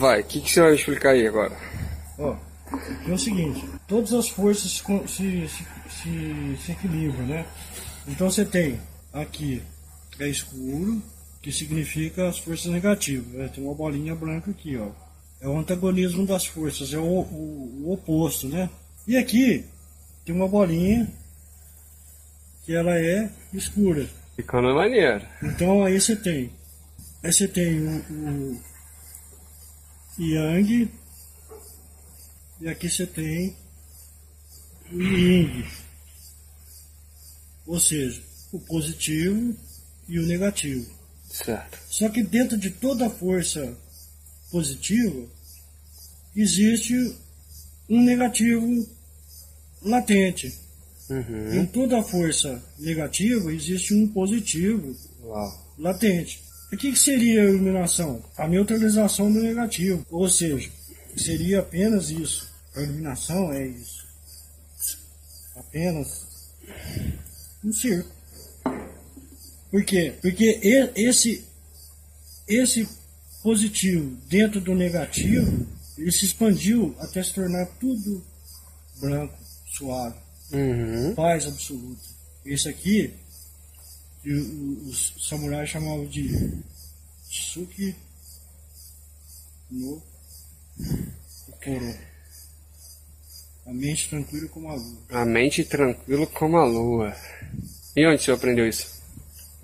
Vai, o que, que você vai explicar aí agora? Ó, é o seguinte, todas as forças se, se, se, se, se equilibram, né? Então você tem aqui é escuro, que significa as forças negativas. né? Tem uma bolinha branca aqui, ó. É o antagonismo das forças, é o, o, o oposto, né? E aqui tem uma bolinha que ela é escura. Ficando maneiro. Então aí você tem. Aí você tem o, o Yang e aqui você tem o Ying. Ou seja, o positivo e o negativo. Certo. Só que dentro de toda força positiva existe um negativo latente. Uhum. Em toda força negativa existe um positivo Uau. latente. O que, que seria a iluminação? A neutralização do negativo. Ou seja, seria apenas isso. A iluminação é isso. Apenas um circo. Por quê? Porque esse, esse positivo dentro do negativo, ele se expandiu até se tornar tudo branco, suave Uhum. paz absoluta. Esse aqui, o- os samurais chamavam de Tsuki no Kokoro. A mente tranquila como a lua. A mente tranquila como a lua. E onde você aprendeu isso?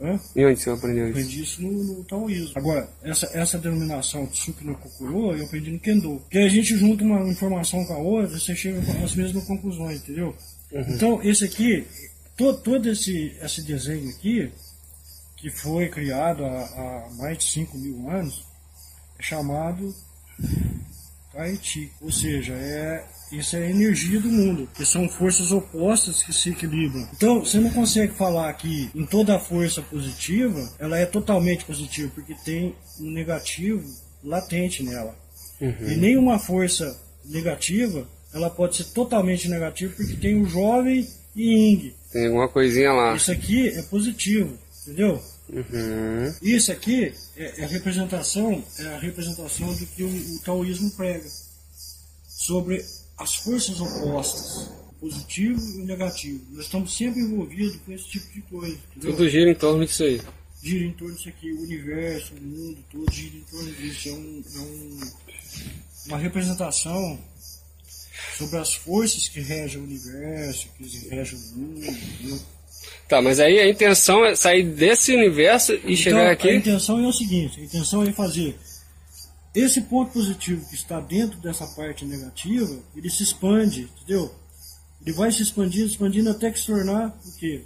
Hã? E onde você aprendeu isso? Aprendi isso no, no taoísmo. Agora, essa, essa denominação Tsuki no Kokoro eu aprendi no Kendo. Porque a gente junta uma informação com a outra, você chega às mesmas conclusões, entendeu? Então, esse aqui, to, todo esse, esse desenho aqui, que foi criado há, há mais de 5 mil anos, é chamado Tai Chi. Ou seja, é, isso é a energia do mundo, que são forças opostas que se equilibram. Então, você não consegue falar que em toda força positiva, ela é totalmente positiva, porque tem um negativo latente nela. E nenhuma força negativa, ela pode ser totalmente negativa, porque tem o jovem e Ying. Tem alguma coisinha lá. Isso aqui é positivo, entendeu? Uhum. Isso aqui é, é a representação, é a representação do que o, o taoísmo prega sobre as forças opostas, o positivo e o negativo. Nós estamos sempre envolvidos com esse tipo de coisa, entendeu? Tudo gira em torno disso aí. gira em torno disso aqui, o universo, o mundo todo gira em torno disso. É, um, é um- uma representação sobre as forças que regem o universo, que regem o mundo. entendeu? Tá, mas aí a intenção é sair desse universo e chegar Então, aqui. A intenção é o seguinte: a intenção é fazer esse ponto positivo que está dentro dessa parte negativa, ele se expande, entendeu? Ele vai se expandindo, expandindo até que se tornar o quê?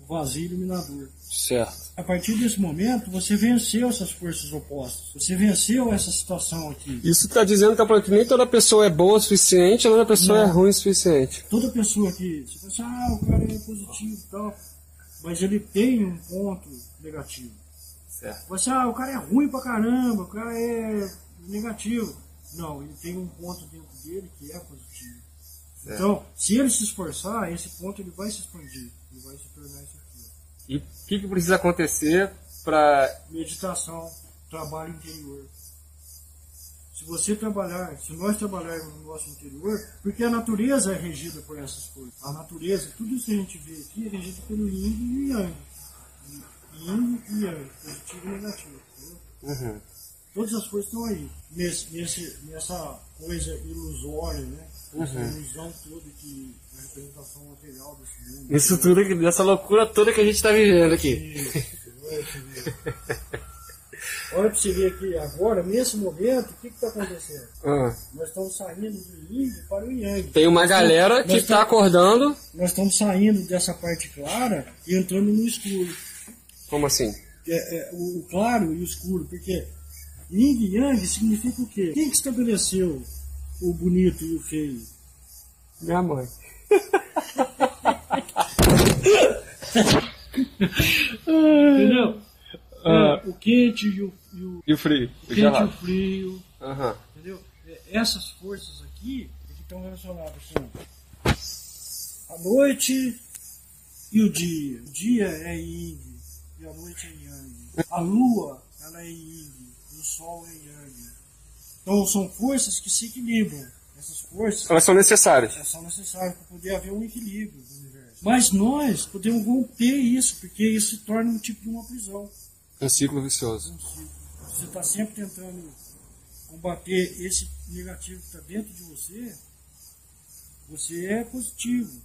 O vazio iluminador. Certo. A partir desse momento, você venceu essas forças opostas. Você venceu essa situação aqui. Isso está dizendo que, que nem toda pessoa é boa o suficiente, toda pessoa Não. é ruim o suficiente. Toda pessoa que você pensa, ah, o cara é positivo e tal, mas ele tem um ponto negativo. Certo. Você, ah, o cara é ruim pra caramba, o cara é negativo. Não, ele tem um ponto dentro dele que é positivo. Então, se ele se esforçar, esse ponto ele vai se expandir. Ele vai se tornar isso aqui. E o que, que precisa acontecer para. Meditação, trabalho interior. Se você trabalhar, se nós trabalharmos no nosso interior, porque a natureza é regida por essas coisas. A natureza, tudo isso que a gente vê aqui é regido pelo yin e o yang. Yin e yang, positivo e negativo. Uhum. Todas as coisas estão aí, nesse, nesse, nessa coisa ilusória, né? Essa ilusão toda que representação material desse mundo. Isso tudo, que- dessa loucura toda que a gente está vivendo aqui. Isso, olha pra você ver. Aqui agora, nesse momento, o que está acontecendo? Ah. Nós estamos saindo do yin para o yang. Tem uma galera que está acordando. Nós estamos saindo dessa parte clara e entrando no escuro. Como assim? É, é, o, o claro e o escuro, porque yin e yang significa o quê? Quem que estabeleceu o bonito e o feio? Minha mãe. Entendeu? Ah. É, o quente e o, e o, E o frio? o quente e o frio. Aham. Entendeu? É, Essas forças aqui que estão relacionadas com a noite e o dia. O dia é yin e a noite é yang. A lua, ela é yin e o sol é yang. Então são forças que se equilibram. Essas forças Elas são necessárias. elas são necessárias para poder haver um equilíbrio no universo. Mas nós podemos romper isso, porque isso se torna um tipo de uma prisão. Um ciclo vicioso. um ciclo. Você está sempre tentando combater esse negativo que está dentro de você. Você é positivo.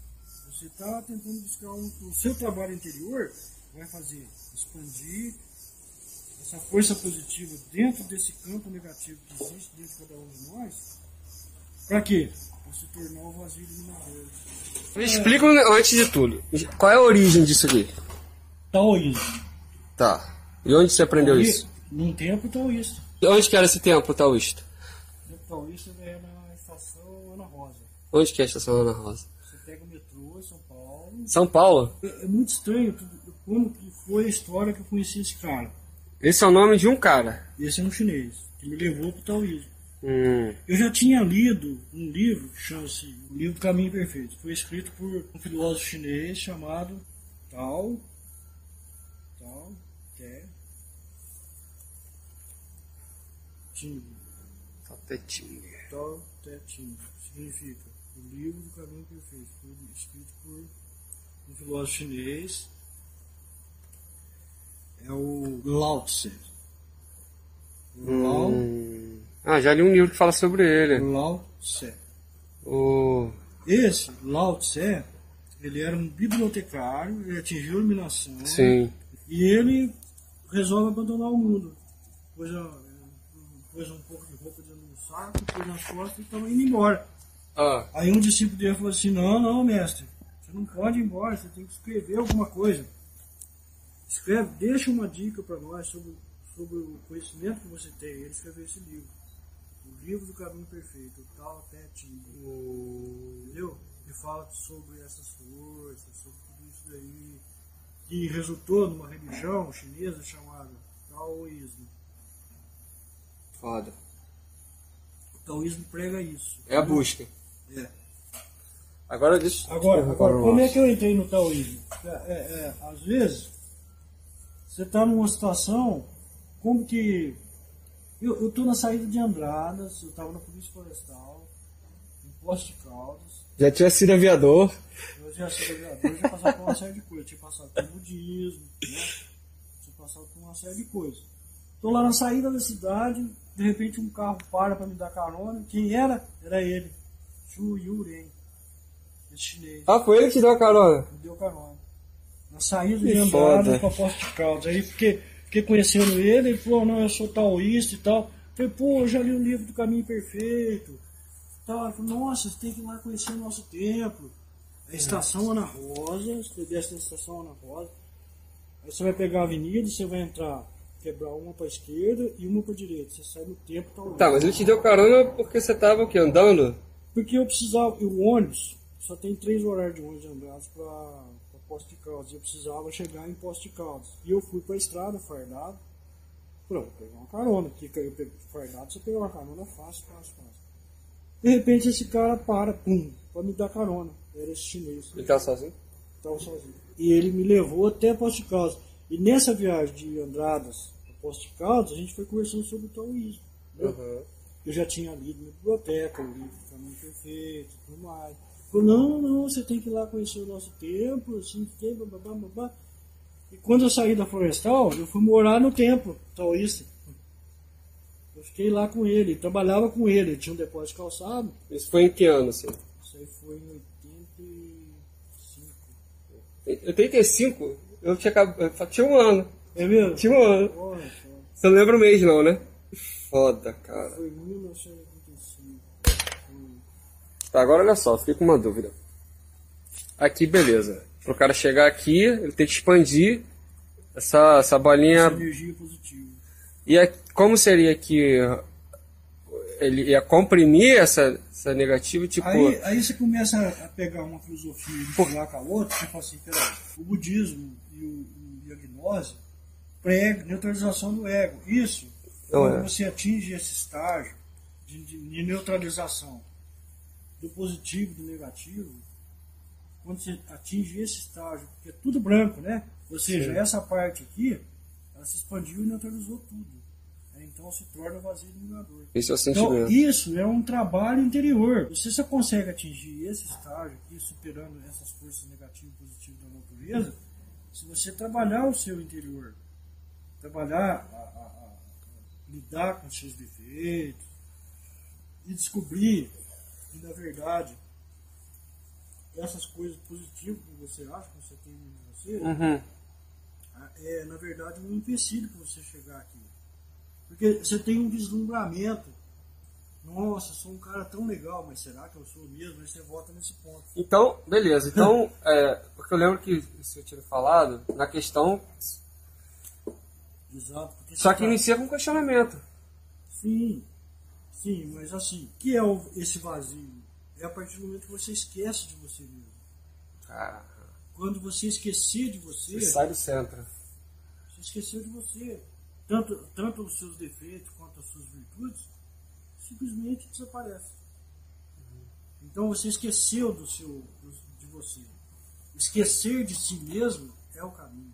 Você está tentando buscar um, o seu trabalho interior vai fazer expandir essa força positiva dentro desse campo negativo que existe dentro de cada um de nós. Para quê? Para se tornar o vazio iluminador. Me explica antes de tudo. Qual é a origem disso aqui? Taoísmo. Tá. E onde você aprendeu isso? Num tempo taoísta. E Onde que era esse templo taoísta? O tempo taoísta é na estação Ana Rosa. Onde que é a estação Ana Rosa? Você pega o metrô em São Paulo. São Paulo? É é muito estranho como que foi a história que eu conheci esse cara. Esse é o nome de um cara. Esse é um chinês, que me levou para o taoísmo. Hum. Eu já tinha lido um livro que chama-se O Livro do Caminho Perfeito. Foi escrito por um filósofo chinês chamado Tao Tao Te Ching. Tapetinho. Tao Te Ching. Significa O Livro do Caminho Perfeito. Foi escrito por um filósofo chinês. É o Lao Tse. Lao, Hum. Ah, já li um livro que fala sobre ele. Lao Tse. O... Esse, Lao Tse, ele era um bibliotecário, ele atingiu a iluminação. Sim. E ele resolve abandonar o mundo. Pôs, a- pôs um pouco de roupa dentro do saco, pôs nas costas e estava indo embora. Ah, Aí um discípulo dele falou assim, não, não, mestre, você não pode ir embora, você tem que escrever alguma coisa. Escreve, deixa uma dica para nós sobre, sobre o conhecimento que você tem. Ele escreveu esse livro. O livro do caminho perfeito, o tal até Entendeu? Ele fala sobre essas forças, sobre tudo isso daí. Que resultou numa religião chinesa chamada Taoísmo. foda. O taoísmo prega isso. É a busca. É. Agora deixa Agora, agora como é que eu entrei no taoísmo? É, é, é, às vezes, você está numa situação como que. Eu estou na saída de Andradas, eu estava na Polícia Florestal, em Poste de Caldas, Já tinha sido aviador. eu já sou aviador, eu já passava por uma série de coisas, eu tinha passado por budismo, né? tinha passado por uma série de coisas. Estou lá na saída da cidade, de repente um carro para para me dar carona. Quem era? Era ele, Chu Yuren, esse chinês. Ah, foi ele que deu a carona. Me deu carona. Na saída Que de Andrade foda. pra Poste de Caldas. Aí fiquei, fiquei conhecendo ele, ele falou, não, eu sou taoísta e tal. Falei, pô, eu já li o livro do Caminho Perfeito. Tal. Ele falou, nossa, você tem que ir lá conhecer o nosso templo. A estação Ana Rosa, você desce na estação Ana Rosa. Aí você vai pegar a avenida, você vai entrar, quebrar uma pra esquerda e uma pra direita. Você sai no templo taoísta. Tá, mas ele te deu carona porque você tava o quê? Andando? Porque eu precisava, e o ônibus, só tem três horários de ônibus Andrade para Posto de Caldas. Eu precisava chegar em Posto de Caldas. E eu fui para a estrada, fardado. Pronto, pegar uma carona. Porque eu peguei fardado, você pegar uma carona fácil, fácil, fácil. De repente esse cara para, pum, para me dar carona. Era esse chinês. Ele tava sozinho? Estava sozinho. E ele me levou até Posto de Caldas. E nessa viagem de Andradas a Posto de Caldas, a gente foi conversando sobre o taoísmo. né? Uhum. Eu já tinha lido na biblioteca, o livro Caminho Perfeito e tudo mais. Falou, não, não, você tem que ir lá conhecer o nosso templo, assim, que blá, blá. E quando eu saí da Florestal, eu fui morar no templo taoísta. Eu fiquei lá com ele, trabalhava com ele, ele tinha um depósito de calçado. Isso foi em que ano, assim? Isso aí foi em 85. Em 85? Eu tinha, tinha um ano. É mesmo? Tinha um ano. Você não lembra o mês, não, né? Foda, cara. foi em 1985. Hum. Tá, agora olha só, fiquei com uma dúvida. Aqui, beleza. Pro cara chegar aqui, ele tem que expandir essa, essa bolinha. Essa energia positiva. E a- como seria que ele ia comprimir essa, essa negativa, tipo. Aí, aí você começa a pegar uma filosofia e misturar com a outra, você fala assim, peraí, o budismo e, o, e a gnose pregam neutralização do ego. Isso, Não quando é. você atinge esse estágio de, de- de neutralização do positivo e do negativo, quando você atinge esse estágio, porque é tudo branco, né? Ou seja, Sim. essa parte aqui, ela se expandiu e neutralizou tudo. Aí, então se torna vazio iluminador. Esse é o sentimento. Então, isso é um trabalho interior. Você só consegue atingir esse estágio aqui, superando essas forças negativas e positivas da natureza, se você trabalhar o seu interior. Trabalhar, a, a, a, lidar com os seus defeitos e descobrir que, na verdade, essas coisas positivas que você acha que você tem em você, Uhum. é, na verdade, um empecilho para você chegar aqui. Porque você tem um deslumbramento. Nossa, sou um cara tão legal, mas será que eu sou mesmo? Aí você volta nesse ponto. Então, beleza. Então, é, porque eu lembro que você tinha falado na questão. Exato. Só que tá- inicia com questionamento. Sim, sim, mas assim, o que é o- esse vazio? É a partir do momento que você esquece de você mesmo. Cara, Quando você esquecer de você, você sai do centro. você esqueceu de você. Tanto, tanto os seus defeitos quanto as suas virtudes simplesmente desaparecem. Então você esqueceu do seu, do- de você. Esquecer de si mesmo é o caminho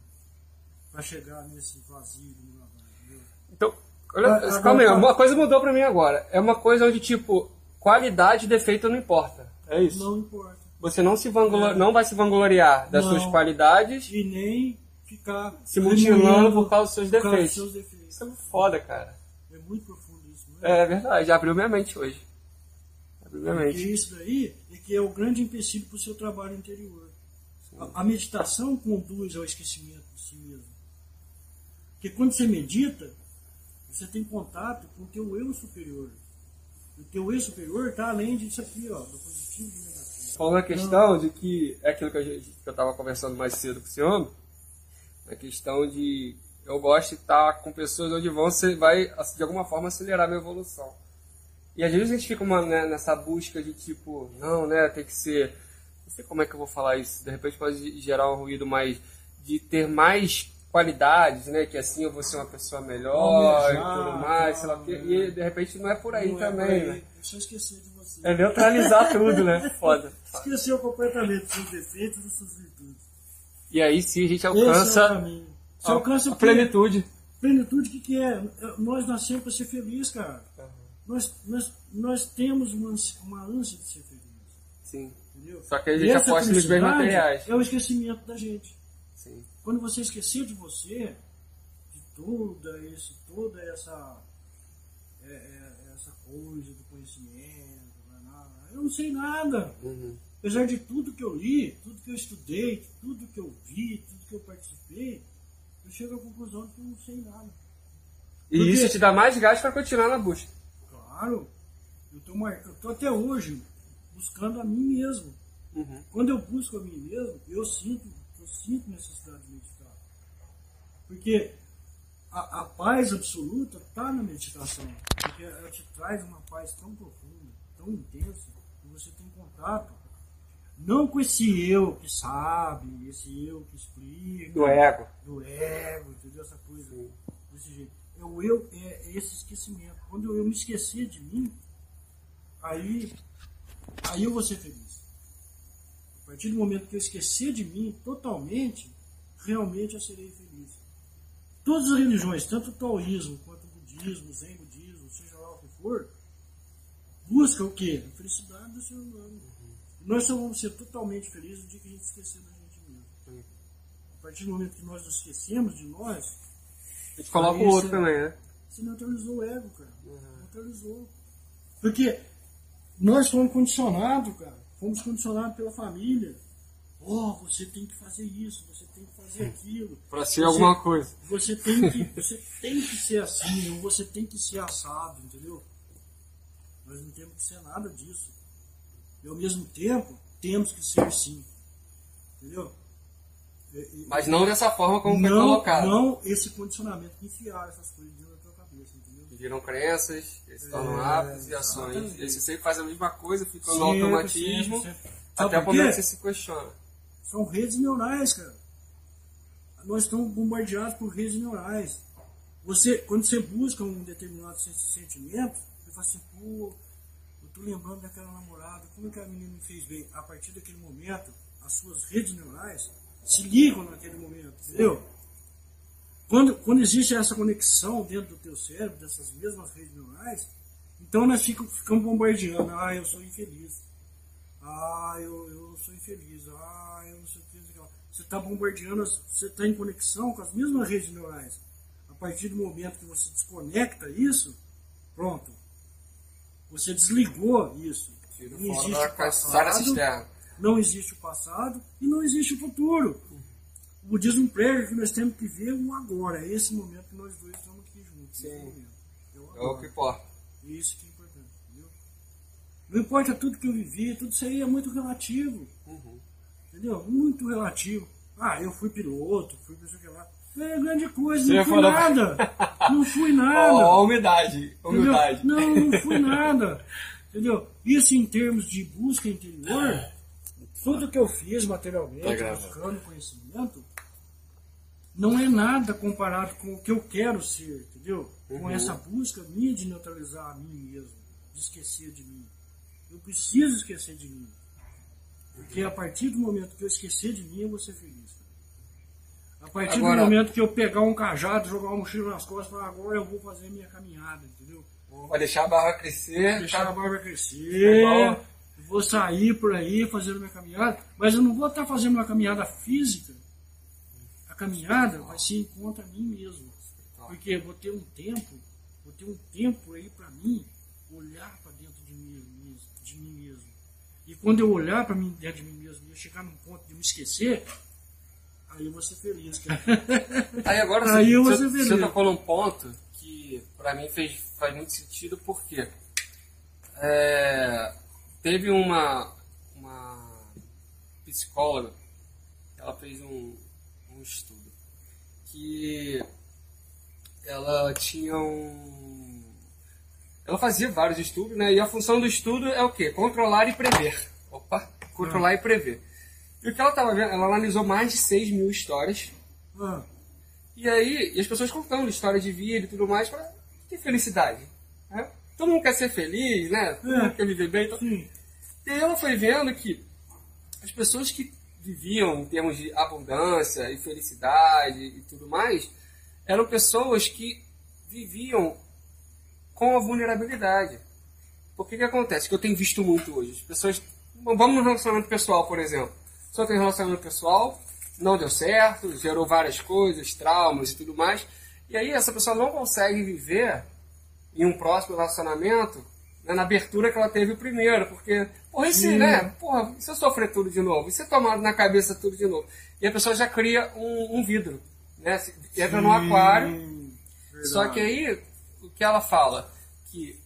para chegar nesse vazio iluminador. entendeu? Então, olha, Ah, calma aí, uma coisa mudou pra mim agora. É uma coisa onde, tipo, qualidade e defeito não importa. É isso. Não importa. Você não, se vanglor... não vai se vangloriar das Não. suas qualidades E nem ficar se mutilando por causa dos seus dos defeitos. seus defeitos. Isso é muito foda, cara. É muito profundo isso, não é? É verdade, abriu minha mente hoje. Abriu minha Porque mente. isso daí é que é o grande empecilho para o seu trabalho interior. A, a meditação conduz ao esquecimento de si mesmo. Porque quando você medita, você tem contato com o teu eu superior. O teu eu superior está além disso aqui, ó, do positivo e do negativo. Falando a questão de que é aquilo que, a gente, que eu estava conversando mais cedo com o senhor, a questão de eu gosto de estar com pessoas onde vão você vai de alguma forma acelerar a minha evolução. E às vezes a gente fica uma, né, nessa busca de tipo, não, né, tem que ser, não sei como é que eu vou falar isso, de repente pode gerar um ruído mais de ter mais qualidades, né, que assim eu vou ser uma pessoa melhor e Almejar, tudo mais, sei lá o quê, né? e de repente não é por aí Não é também, por aí, né? Deixa eu esquecer de você. É neutralizar tudo, né? Foda. Esqueceu completamente dos seus defeitos e suas virtudes. E aí sim a gente é alcança. Você a, alcança a plenitude. Plenitude, o que, que é? Nós nascemos para ser feliz, cara. Nós, nós, nós temos uma, ânsia- uma ânsia de ser feliz. Sim. Entendeu? Só que a E gente aposta nos bens materiais. É o esquecimento da gente. Quando você esquecer de você, de toda, esse, toda essa, é, é, essa coisa do conhecimento, é nada. eu não sei nada. Uhum. Apesar de tudo que eu li, tudo que eu estudei, tudo que eu vi, tudo que eu participei, eu chego à conclusão de que eu não sei nada. E Porque- isso te dá mais gás para continuar na busca. Claro, eu tô, eu tô até hoje buscando a mim mesmo. Uhum. Quando eu busco a mim mesmo, eu sinto, eu sinto necessidade de meditar. Porque a, a paz absoluta está na meditação. Porque ela te traz uma paz tão profunda, tão intensa, que você tem contato. Não com esse eu que sabe, esse eu que explica, Do ego. do ego, entendeu? Essa coisa desse jeito. É o eu, é esse esquecimento. Quando eu me esquecer de mim, aí, aí eu vou ser feliz. A partir do momento que eu esquecer de mim totalmente, realmente eu serei feliz. Todas as religiões, tanto o taoísmo quanto o budismo, o zen budismo, seja lá o que for, busca o quê? A felicidade do ser humano. Nós só vamos ser totalmente felizes no dia que a gente esquecer da gente mesmo. A partir do momento que nós nos esquecemos de nós, A gente coloca o outro também, né? você neutralizou o ego, cara. Neutralizou. Porque nós fomos condicionados, cara. Fomos condicionados pela família. Oh, você tem que fazer isso, você tem que fazer aquilo. Pra ser Você- alguma coisa. Você tem que, você tem que ser assim, ou você tem que ser assado, entendeu? Nós não temos que ser nada disso. E ao mesmo tempo, temos que ser sim. Entendeu? Mas não dessa forma como foi colocado. não esse condicionamento que enfiar essas coisas da tua cabeça, entendeu? Viram crenças, eles se tornam É, hábitos e ações. E você sempre faz a mesma coisa, fica no Sempre, automatismo, sempre, sempre. Sabe até o momento que você se questiona. São redes neurais, cara. Nós estamos bombardeados por redes neurais. Você, quando você busca um determinado sen- sentimento, você fala assim, pô, eu tô lembrando daquela namorada, como é que a menina me fez bem? A partir daquele momento, as suas redes neurais se ligam naquele momento, entendeu? Quando, quando existe essa conexão dentro do teu cérebro, dessas mesmas redes neurais, então nós ficamos, ficamos bombardeando. Ah, eu sou infeliz. Ah, eu, eu sou infeliz. Ah, eu não sei o que. Você está bombardeando, você está em conexão com as mesmas redes neurais. A partir do momento que você desconecta isso, pronto. Você desligou isso. Não existe o passado, não existe o passado e não existe o futuro. O budismo prega que nós temos que ver o agora. É esse momento que nós dois estamos aqui juntos. Sim. É o, é o que importa. Isso que é importante. Entendeu? Não importa tudo que eu vivi, tudo isso aí é muito relativo. Uhum. Entendeu? Muito relativo. Ah, eu fui piloto, fui o que lá. É grande coisa, Você não fui falou... nada. Não fui nada. Ó, oh, humildade, humildade. Não, não fui nada. Entendeu? Isso em termos de busca interior, tudo que eu fiz materialmente, tá buscando conhecimento, não é nada comparado com o que eu quero ser, entendeu? Uhum. Com essa busca minha de neutralizar a mim mesmo, de esquecer de mim. Eu preciso esquecer de mim. Porque a partir do momento que eu esquecer de mim, eu vou ser feliz. A partir agora, do momento que eu pegar um cajado, jogar uma mochila nas costas, falar, agora eu vou fazer minha caminhada, entendeu? Vai deixar a barba crescer. Deixar tá... a barba crescer. Vou sair por aí fazendo minha caminhada, mas eu não vou estar fazendo uma caminhada física caminhada vai ser contra mim mesmo. Porque vou ter um tempo, vou ter um tempo aí para mim olhar para dentro de mim, de mim mesmo. E quando eu olhar para mim dentro de mim mesmo e eu chegar num ponto de me esquecer, aí eu vou ser feliz, cara. Aí agora aí você, eu vou ser feliz. você tocou num ponto que para mim fez, faz muito sentido, porque é, teve uma, uma psicóloga, ela fez um, um estudo que ela tinha um. Ela fazia vários estudos, né? E a função do estudo é o quê? Controlar e prever. Opa! Controlar ah. e prever. E o que ela estava vendo? Ela analisou mais de 6 mil histórias. Ah. E aí, e as pessoas contando história de vida e tudo mais, para que felicidade. Né? Todo mundo quer ser feliz, né? Todo é. mundo quer viver bem. Então... E aí ela foi vendo que as pessoas que viviam em termos de abundância e felicidade e tudo mais, eram pessoas que viviam com a vulnerabilidade. Por que que acontece? Que eu tenho visto muito hoje. As pessoas. Vamos no relacionamento pessoal, por exemplo. Só tem relacionamento pessoal, não deu certo, gerou várias coisas, traumas e tudo mais. E aí essa pessoa não consegue viver em um próximo relacionamento né, na abertura que ela teve o primeiro, porque, porra, e se, né? Porra, e se eu sofrer tudo de novo? E se eu tomar na cabeça tudo de novo? E a pessoa já cria um, um vidro, né? Entra no aquário. Verdade. Só que aí, o que ela fala? Que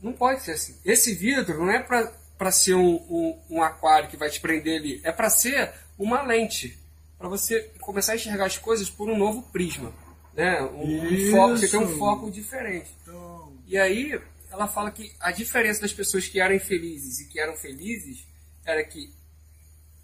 não pode ser assim. Esse vidro não é para ser um, um, um, aquário que vai te prender ali, é para ser uma lente, para você começar a enxergar as coisas por um novo prisma. Né? Um, um foco, você tem um foco diferente. Então... E aí, ela fala que a diferença das pessoas que eram infelizes e que eram felizes era que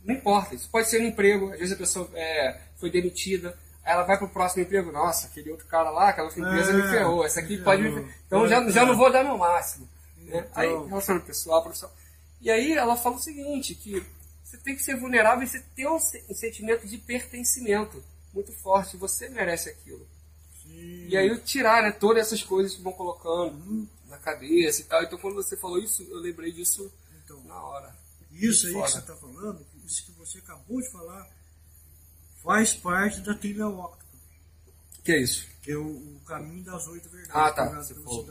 não importa, isso pode ser um emprego, às vezes a pessoa é, foi demitida, aí ela vai para o próximo emprego, nossa, aquele outro cara lá, aquela empresa é, me ferrou, essa aqui pode me Então já, já não vou dar meu máximo. Né? Aí, relacionamento pessoal, profissional. E aí ela fala o seguinte, que você tem que ser vulnerável e você ter um, sentimento de pertencimento muito forte, você merece aquilo. Sim. E aí tirar né, todas essas coisas que vão colocando. Uhum cabeça e tal. Então quando você falou isso, eu lembrei disso então, na hora. Isso aí foda. que você está falando, isso que você acabou de falar, faz parte da trilha óptica. Que é isso? Que é o, o caminho das oito verdades. Ah, tá. Você falou.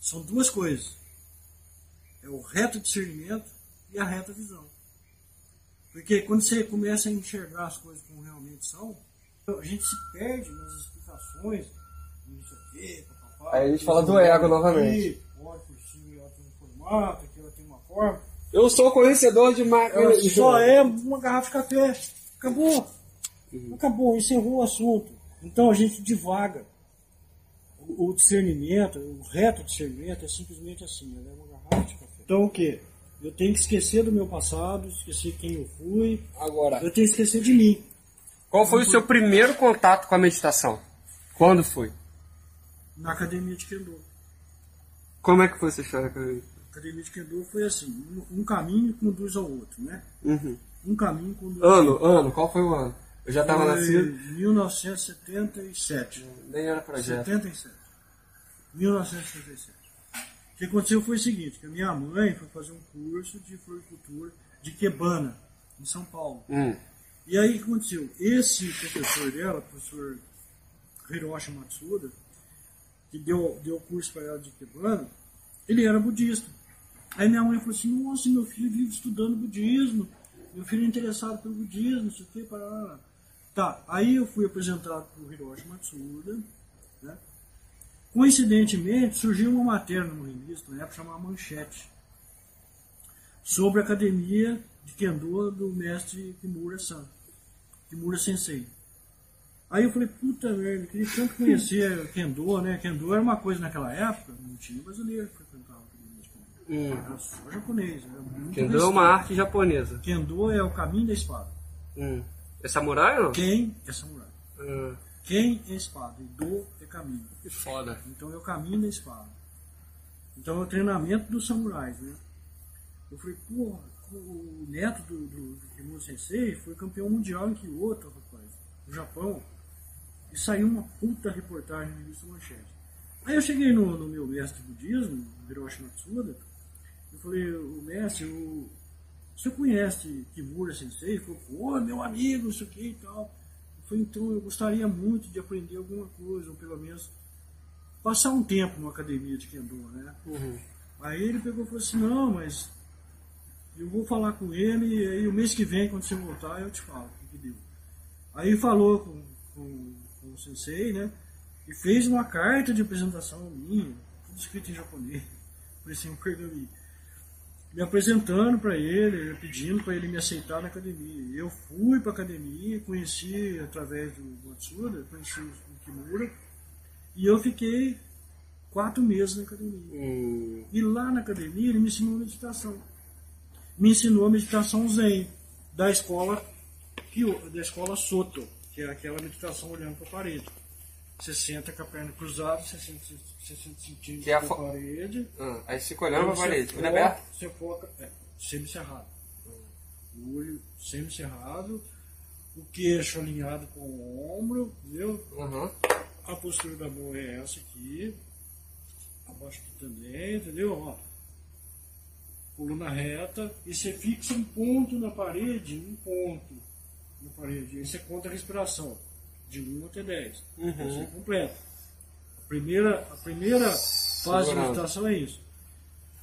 São duas coisas. É o reto discernimento e a reta visão. Porque quando você começa a enxergar as coisas como realmente são, a gente se perde nas explicações, isso aqui, Aí a gente fala do ego novamente. Eu sou conhecedor de máquina. Só é uma garrafa de café. Acabou. Uhum. Acabou, encerrou o assunto. Então a gente divaga. O, o discernimento, o reto discernimento é simplesmente assim, é uma garrafa de café. Então o que? Eu tenho que esquecer do meu passado, esquecer quem eu fui. Agora. Eu tenho que esquecer de mim. Qual foi o seu primeiro contato com a meditação? Quando foi? Na academia de Kendo. Como é que foi essa história? A academia de Kendo foi assim, um, um caminho conduz ao outro, né? Uhum. Um caminho conduz Ano, ano, qual foi o ano? Eu já estava nascido. 1977. Nem era projeto. 77. 1977. O que aconteceu foi o seguinte, que a minha mãe foi fazer um curso de floricultura de Quebana, em São Paulo. Hum. E aí o que aconteceu? Esse professor dela, o professor Hiroshi Matsuda, que deu, deu curso para ela de Ikebana, ele era budista. Aí minha mãe falou assim, nossa, meu filho vive estudando budismo, meu filho é interessado pelo budismo, não sei o que, para. Tá, aí eu fui apresentado para o Hiroshi Matsuda, né? Coincidentemente, surgiu uma matéria numa revista, na época chamada Manchete, sobre a academia de Kendo do mestre Kimura-san, Kimura Sensei. Aí eu falei, puta merda, queria tanto conhecer Kendo, né? Kendo era uma coisa naquela época, não tinha brasileiro que frequentava Kendo. Hum. Era só japonês. Era muito Kendo é uma arte japonesa. Kendo é o caminho da espada. Hum. É samurai ou não? Quem é samurai? Hum. Quem é espada? E do é caminho. Que foda. Então é o caminho da espada. Então é o treinamento dos samurais, né? Eu falei, porra, o neto do, do, do Kimura Sensei foi campeão mundial em Kyoto, rapaz, no Japão. E saiu uma puta reportagem na revista Manchete. Aí eu cheguei no, no meu mestre de budismo, Hiroshi Matsuda, eu falei, o mestre, o, o senhor conhece Kimura Sensei? Ele falou, pô, meu amigo, isso aqui e tal. Eu falei, então eu gostaria muito de aprender alguma coisa, ou pelo menos passar um tempo numa academia de Kendo, né? Uhum. Aí ele pegou e falou assim, não, mas eu vou falar com ele e aí o mês que vem, quando você voltar, eu te falo o que, que deu. Aí falou com, com o sensei, né? E fez uma carta de apresentação minha, tudo escrito em japonês, parecia um pergaminho. Me apresentando para ele, pedindo para ele me aceitar na academia. Eu fui para a academia, conheci através do Matsuda, conheci o Kimura, e eu fiquei quatro meses na academia. Hum. E lá na academia ele me ensinou meditação. Me ensinou a meditação Zen da escola da escola Soto, que é aquela meditação olhando para a parede. Você senta com a perna cruzada, você senta, você senta sentindo Que é a para a fo- parede. Ah, aí você fica olhando pra Você parede. Olho aberto? Você foca, é, semi-cerrado. O olho semi-cerrado, o queixo alinhado com o ombro, entendeu? Aham. A postura da mão é essa aqui. Abaixo aqui também, entendeu? Ó. Coluna reta. E você fixa um ponto na parede, um ponto na parede. Aí você conta a respiração. De 1 até 10. Uhum. Você completa. A primeira, a primeira fase de Segurando. meditação é isso.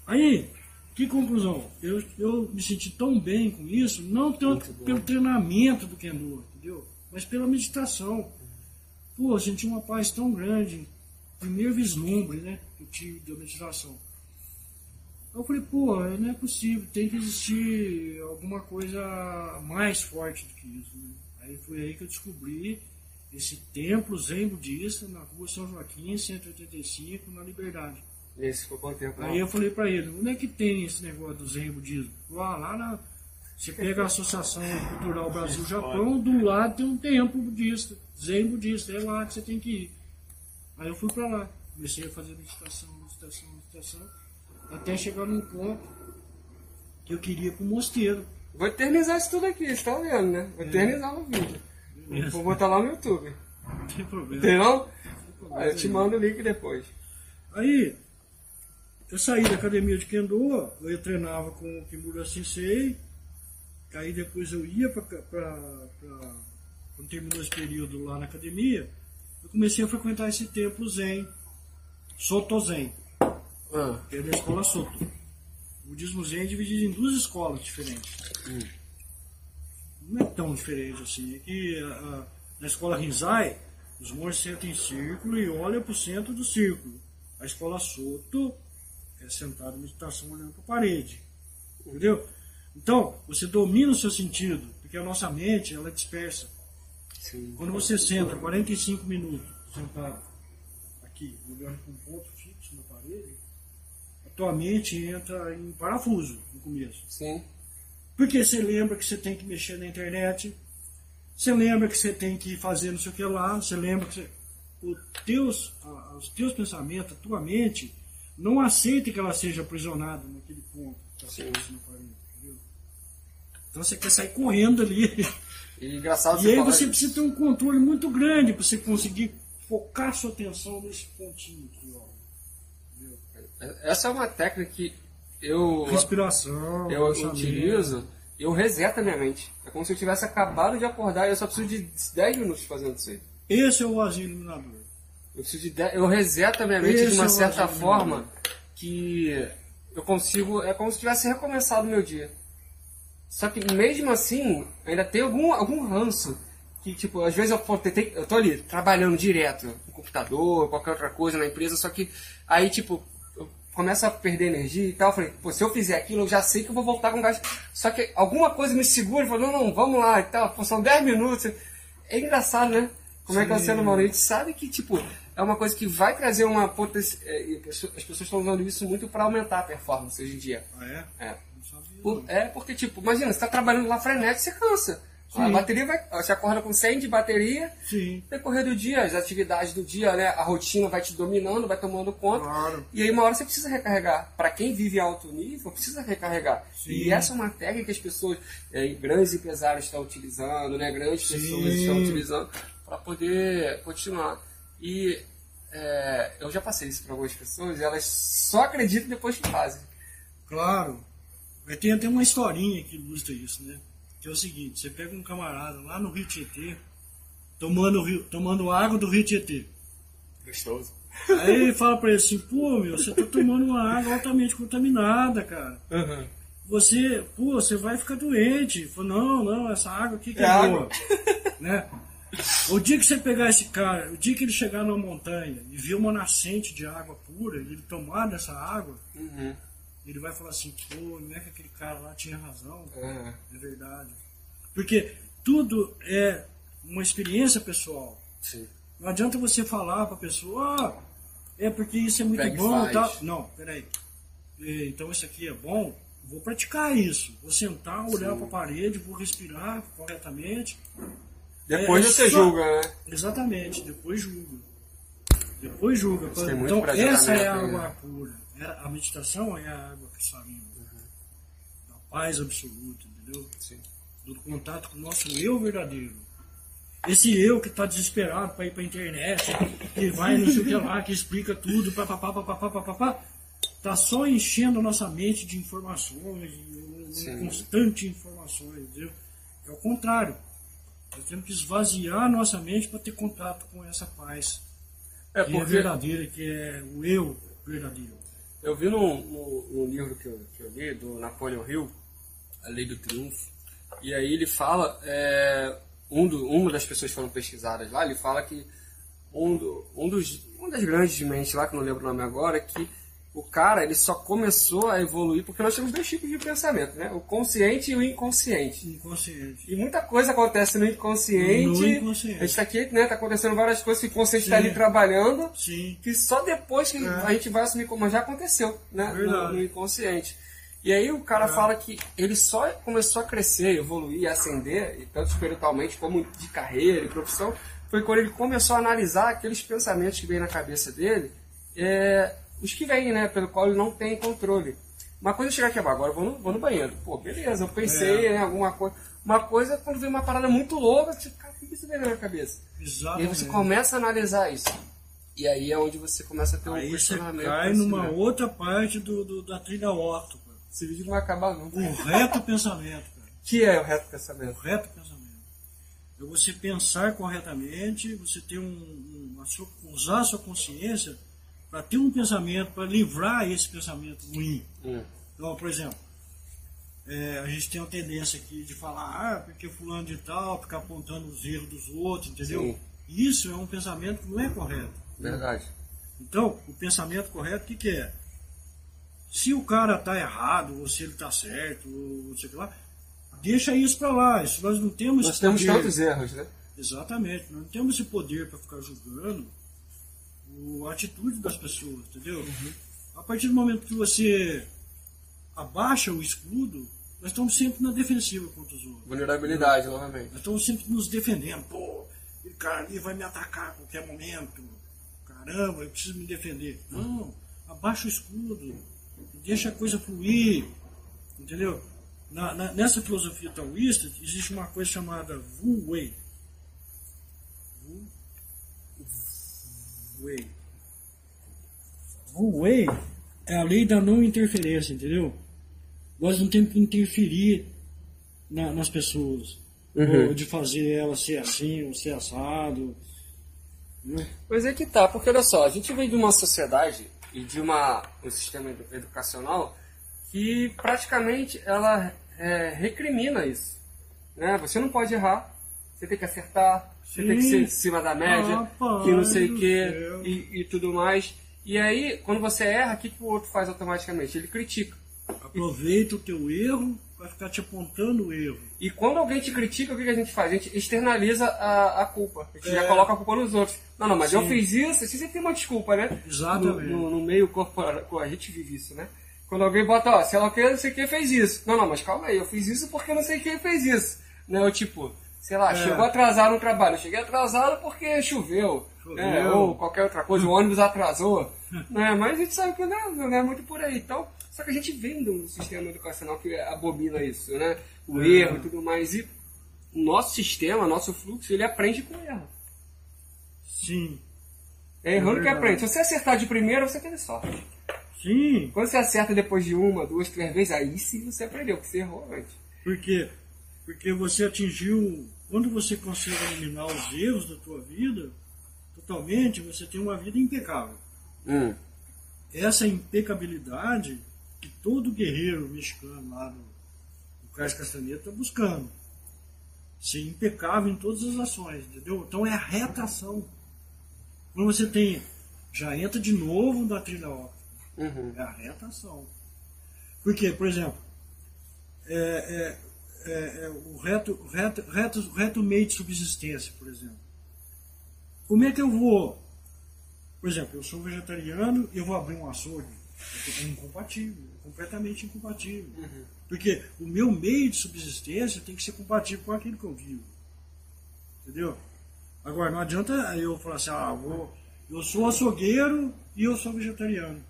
Aí, que conclusão? Eu, eu me senti tão bem com isso, não tanto pelo treinamento do Kendo, entendeu? Mas pela meditação. Pô, eu senti uma paz tão grande. Primeiro vislumbre, né? Que eu tive da meditação. Eu falei, pô, não é possível, tem que existir alguma coisa mais forte do que isso. Né? Aí foi aí que eu descobri esse templo zen budista na rua São Joaquim, 185, na Liberdade. Esse ficou quanto tempo? Aí eu falei pra ele, onde é que tem esse negócio do zen budismo? Ah, lá na. Você pega a Associação Cultural Brasil-Japão, do lado tem um templo budista, zen budista, é lá que você tem que ir. Aí eu fui pra lá, comecei a fazer meditação, meditação, meditação, até chegar num ponto que eu queria ir pro mosteiro. Vou eternizar isso tudo aqui, você tá vendo, né? Vou eternizar no vídeo. Beleza. Vou botar lá no YouTube. Não tem problema. Entendeu? Aí eu te mando o link depois. Aí, eu saí da academia de Kendo, eu treinava com o Kimura Sensei, aí depois eu ia para. Quando terminou esse período lá na academia, eu comecei a frequentar esse templo Zen, Soto Zen, Ah, é da escola Soto. O budismo Zen é dividido em duas escolas diferentes. Não é tão diferente assim. É que a- a- na escola Rinzai, os monges sentam em círculo e olham para o centro do círculo. A escola Soto é sentado em meditação olhando para a parede. Entendeu? Então, você domina o seu sentido, porque a nossa mente ela é dispersa. sim. Quando você senta 45 minutos sentado aqui, olhando para um ponto fixo na parede, tua mente entra em parafuso no começo. Sim. Porque você lembra que você tem que mexer na internet, você lembra que você tem que fazer não sei o que lá, você lembra que você, o teus, os teus pensamentos, a tua mente, não aceita que ela seja aprisionada naquele ponto que está parede, entendeu? Então você quer sair correndo ali E engraçado E aí você precisa ter um controle muito grande para você conseguir focar sua atenção nesse pontinho aqui, ó. Essa é uma técnica que eu, Respiração, eu utilizo, eu reseto a minha mente. É como se eu tivesse acabado de acordar e eu só preciso de 10 minutos fazendo isso aí. Esse é o vazio iluminador. Eu, preciso de 10 eu reseto a minha mente Esse de uma é certa forma que eu consigo. É como se tivesse recomeçado o meu dia. Só que mesmo assim, ainda tem algum, algum ranço. Que, tipo, às vezes eu, eu tô ali trabalhando direto no computador, qualquer outra coisa na empresa, só que aí, tipo, eu começo a perder energia e tal. Eu falei, pô, se eu fizer aquilo, eu já sei que eu vou voltar com gás. Só que alguma coisa me segura fala, não, não, vamos lá e tal. Pô, são 10 minutos. É engraçado, né? Como é que é o Sim. ser humano? A gente sabe que, tipo, é uma coisa que vai trazer uma potência. é, As pessoas estão usando isso muito para aumentar a performance hoje em dia. Ah, é? É. Por- é porque, tipo, imagina, você tá trabalhando lá frenético, você cansa. A bateria vai. Você acorda com 100 de bateria, Sim. decorrer do dia, as atividades do dia, né? A rotina vai te dominando, vai tomando conta. Claro. E aí uma hora você precisa recarregar. Para quem vive alto nível, precisa recarregar. Sim. E essa é uma técnica que as pessoas, é, grandes empresários estão utilizando, né? Grandes Sim. pessoas estão utilizando para poder continuar. E é, eu já passei isso para algumas pessoas e elas só acreditam depois que fazem. Claro. Tem até uma historinha que ilustra isso, né? Que é o seguinte, você pega um camarada lá no Rio Tietê, tomando, rio, tomando água do Rio Tietê. Gostoso. Aí ele fala pra ele assim, pô, meu, você tá tomando uma água altamente contaminada, cara. Você, pô, você vai ficar doente. Falou, não, não, essa água aqui que é, É boa. água. Né? O dia que você pegar esse cara, o dia que ele chegar numa montanha e ver uma nascente de água pura, e ele tomar dessa água, Uhum. Ele vai falar assim, pô, não é que aquele cara lá tinha razão. É. É verdade. Porque tudo é uma experiência pessoal. Sim. Não adianta você falar pra pessoa, ah, é porque isso é muito Pega bom e tal. Não, peraí. É, Então isso aqui é bom, vou praticar isso. Vou sentar, olhar pra parede, vou respirar corretamente. Depois É, você só- julga, né? Exatamente, depois julga. Depois julga. Então essa é a água né? pura. É- A meditação é a água cristalina. Da paz absoluta, entendeu? Sim. do contato com o nosso eu verdadeiro. Esse eu que está desesperado para ir para a internet, que vai não sei o que lá, que explica tudo, papapá, papapá, papapá, tá só enchendo a nossa mente de informações, de constante informações, entendeu? É o contrário. Nós temos que esvaziar a nossa mente para ter contato com essa paz, É que é porque verdadeira, que é o eu verdadeiro. Eu vi num, num- livro que eu, que eu li, do Napoleon Hill, A Lei do Triunfo, e aí ele fala, é, um do, uma das pessoas que foram pesquisadas lá, ele fala que um, do, um dos, uma das grandes mentes lá, que não lembro o nome agora, que o cara ele só começou a evoluir porque nós temos dois tipos de pensamento, né? O consciente e o inconsciente. Inconsciente. E muita coisa acontece no inconsciente. No inconsciente. A gente tá aqui, né? Tá acontecendo várias coisas que o inconsciente tá Sim. ali trabalhando. Sim. Que só depois que É. a gente vai assumir como já aconteceu, né? No, no inconsciente. E aí o cara É. fala que ele só começou a crescer, evoluir, ascender, e tanto espiritualmente como de carreira e profissão, foi quando ele começou a analisar aqueles pensamentos que vêm na cabeça dele, é, os que vêm, né? Pelo qual ele não tem controle. Uma coisa é chegar aqui agora, eu vou no, vou no banheiro. Pô, beleza, eu pensei É. em alguma coisa. Uma coisa é quando vem uma parada muito louca, você, cara, o que isso na minha cabeça? E aí Exatamente. você começa a analisar isso. E aí é onde você começa a ter um Aí você questionamento. cai assim, numa né? outra parte do, do- da trilha orto, cara. Esse vídeo não vai acabar nunca. O reto pensamento, cara. que é o reto O pensamento? reto pensamento. É você pensar corretamente, você ter um, um- a sua- usar a sua consciência para ter um pensamento, para livrar esse pensamento ruim. Hum. Então, por exemplo, é, a gente tem uma tendência aqui de falar, ah, porque fulano de tal, ficar apontando os erros dos outros, entendeu? Sim. Isso é um pensamento que não é correto. Verdade. Então, o pensamento correto, o que, que é? Se o cara tá errado, ou se ele tá certo, ou sei lá, deixa isso para lá. Isso nós não temos Nós temos poder. tantos erros, né? Exatamente, nós não temos esse poder para ficar julgando o- a atitude das pessoas, entendeu? Uhum. A partir do momento que você abaixa o escudo, nós estamos sempre na defensiva contra os outros. Vulnerabilidade, novamente. Nós estamos sempre nos defendendo. Pô, aquele cara ali vai me atacar a qualquer momento. Caramba, eu preciso me defender. Não, abaixa o escudo. Deixa a coisa fluir. Entendeu? na, na, nessa filosofia taoísta existe uma coisa chamada Wu Wei. Wei. Wu Wei é a lei da não interferência, entendeu? Nós não temos que interferir na, nas pessoas. Uhum. Ou de fazer ela ser assim, ou ser assado. Né? Mas é que tá, porque olha só, a gente vem de uma sociedade e de uma, um sistema edu- educacional que praticamente ela é, recrimina isso. Né? Você não pode errar, você tem que acertar, você tem que Sim. ser em cima da média, Rapaz que não sei o céu. e, e tudo mais. E aí, quando você erra, o que, que o outro faz automaticamente? Ele critica. Aproveita o teu erro para ficar te apontando o erro. E quando alguém te critica, o que que a gente faz? A gente externaliza a, a culpa. A gente já É. coloca a culpa nos outros. Não, não, mas eu Sim. fiz isso, você sempre tem uma desculpa, né? Exatamente. No, no- no meio corporativo, a gente vive isso, né? Quando alguém bota, ó, sei lá o que, não sei quem fez isso. Não, não, mas calma aí, eu fiz isso porque não sei quem fez isso. Né? Eu, tipo, sei lá, É. chegou atrasado no trabalho. Eu cheguei atrasado porque choveu. Choveu. né? Ou qualquer outra coisa, o ônibus atrasou. né? Mas a gente sabe que não, não é muito por aí. Então, só que a gente vem de um sistema educacional que abomina isso, né? O É. erro e tudo mais. E o nosso sistema, nosso fluxo, ele aprende com erro. Sim. É errando que verdade. aprende. Se você acertar de primeira, você teve sorte. Sim. Quando você acerta depois de uma, duas, três vezes, aí sim você aprendeu, porque você errou antes. Por quê? Porque você atingiu. Quando você consegue eliminar os erros da tua vida, totalmente, você tem uma vida impecável. Hum. Essa impecabilidade que todo guerreiro mexicano lá no, no Cais Castanheira está buscando. Ser impecável em todas as ações, entendeu? Então é a retação. Quando você tem. Já entra de novo na trilha óptica. Uhum. É a retação. Porque, por exemplo, é, é, é, é o reto, reto, reto, reto meio de subsistência, por exemplo. Como é que eu vou? Por exemplo, eu sou vegetariano e eu vou abrir um açougue. É incompatível, completamente incompatível. Porque o meu meio de subsistência tem que ser compatível com aquilo que eu vivo. Entendeu? Agora, não adianta eu falar assim, ah, vou, eu sou açougueiro e eu sou vegetariano.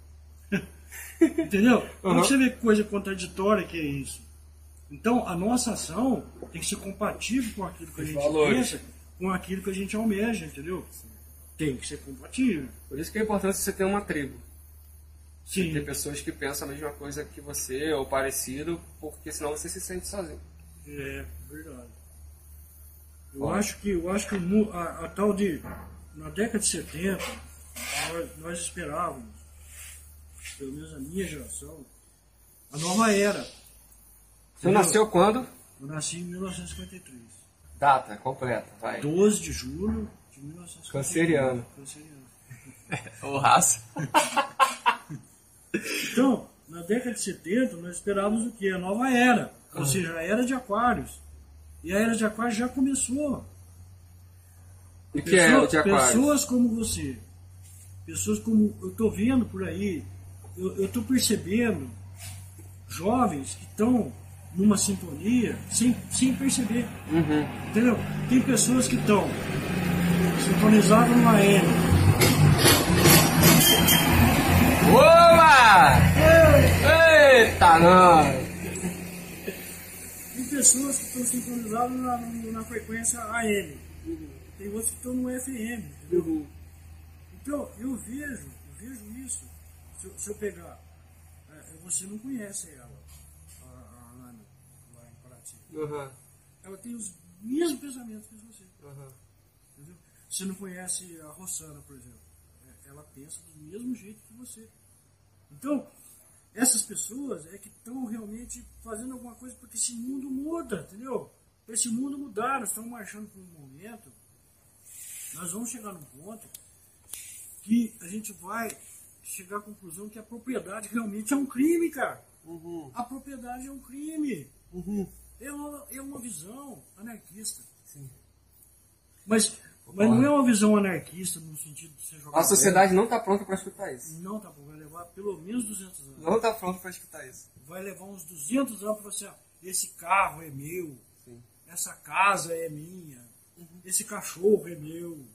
Entendeu? Então Uhum. você vê que coisa contraditória que é isso. Então, a nossa ação tem que ser compatível com aquilo que a Os gente valores. pensa, com aquilo que a gente almeja, entendeu? Tem que ser compatível. Por isso que é importante você ter uma tribo. Sim. Ter pessoas que pensam a mesma coisa que você, ou parecido, porque senão você se sente sozinho. É, verdade. Eu Ó. acho que, eu acho que a, a tal de. Na década de 70, nós, nós esperávamos, pelo menos a minha geração, a nova era. Você nasceu quando? Eu nasci em 1953. Data completa, vai. 12 de julho de 1953. Canceriano. Canceriano. Ou raça. Então, na década de 70, nós esperávamos o quê? A nova era. Ou Ah. seja, a era de Aquários. E a era de Aquários já começou. E que é o Pessoa- de aquário? Pessoas como você, pessoas como eu estou vendo por aí, eu estou percebendo jovens que estão numa sintonia sem, sem perceber. Uhum. Entendeu? Tem pessoas que estão sintonizadas numa M. Boa! Eita, não! Tem pessoas que estão sintonizadas na, na frequência AM. Tem outros que estão no FM. Entendeu? Uhum. Então, eu vejo, eu vejo isso. Se eu, se eu pegar, é, você não conhece a, a Ana, lá em Paraty. Uhum. Ela tem os mesmos pensamentos que você. Uhum. Entendeu? Você não conhece a Rossana, por exemplo. É, Ela pensa do mesmo jeito que você. Então, essas pessoas é que estão realmente fazendo alguma coisa porque esse mundo muda, entendeu? Para esse mundo mudar, nós estamos marchando por um momento, nós vamos chegar num ponto que a gente vai chegar à conclusão que a propriedade realmente é um crime, cara. Uhum. A propriedade é um crime. Uhum. É uma, é uma visão anarquista. Sim. Mas, mas não é uma visão anarquista no sentido de você jogar. A sociedade não está pronta para escutar isso. Não, tá bom. Vai levar pelo menos 200 anos. Não está pronta para escutar isso. Vai levar uns 200 anos para você. ó, Esse carro é meu. Sim. Essa casa é minha. Esse cachorro é meu.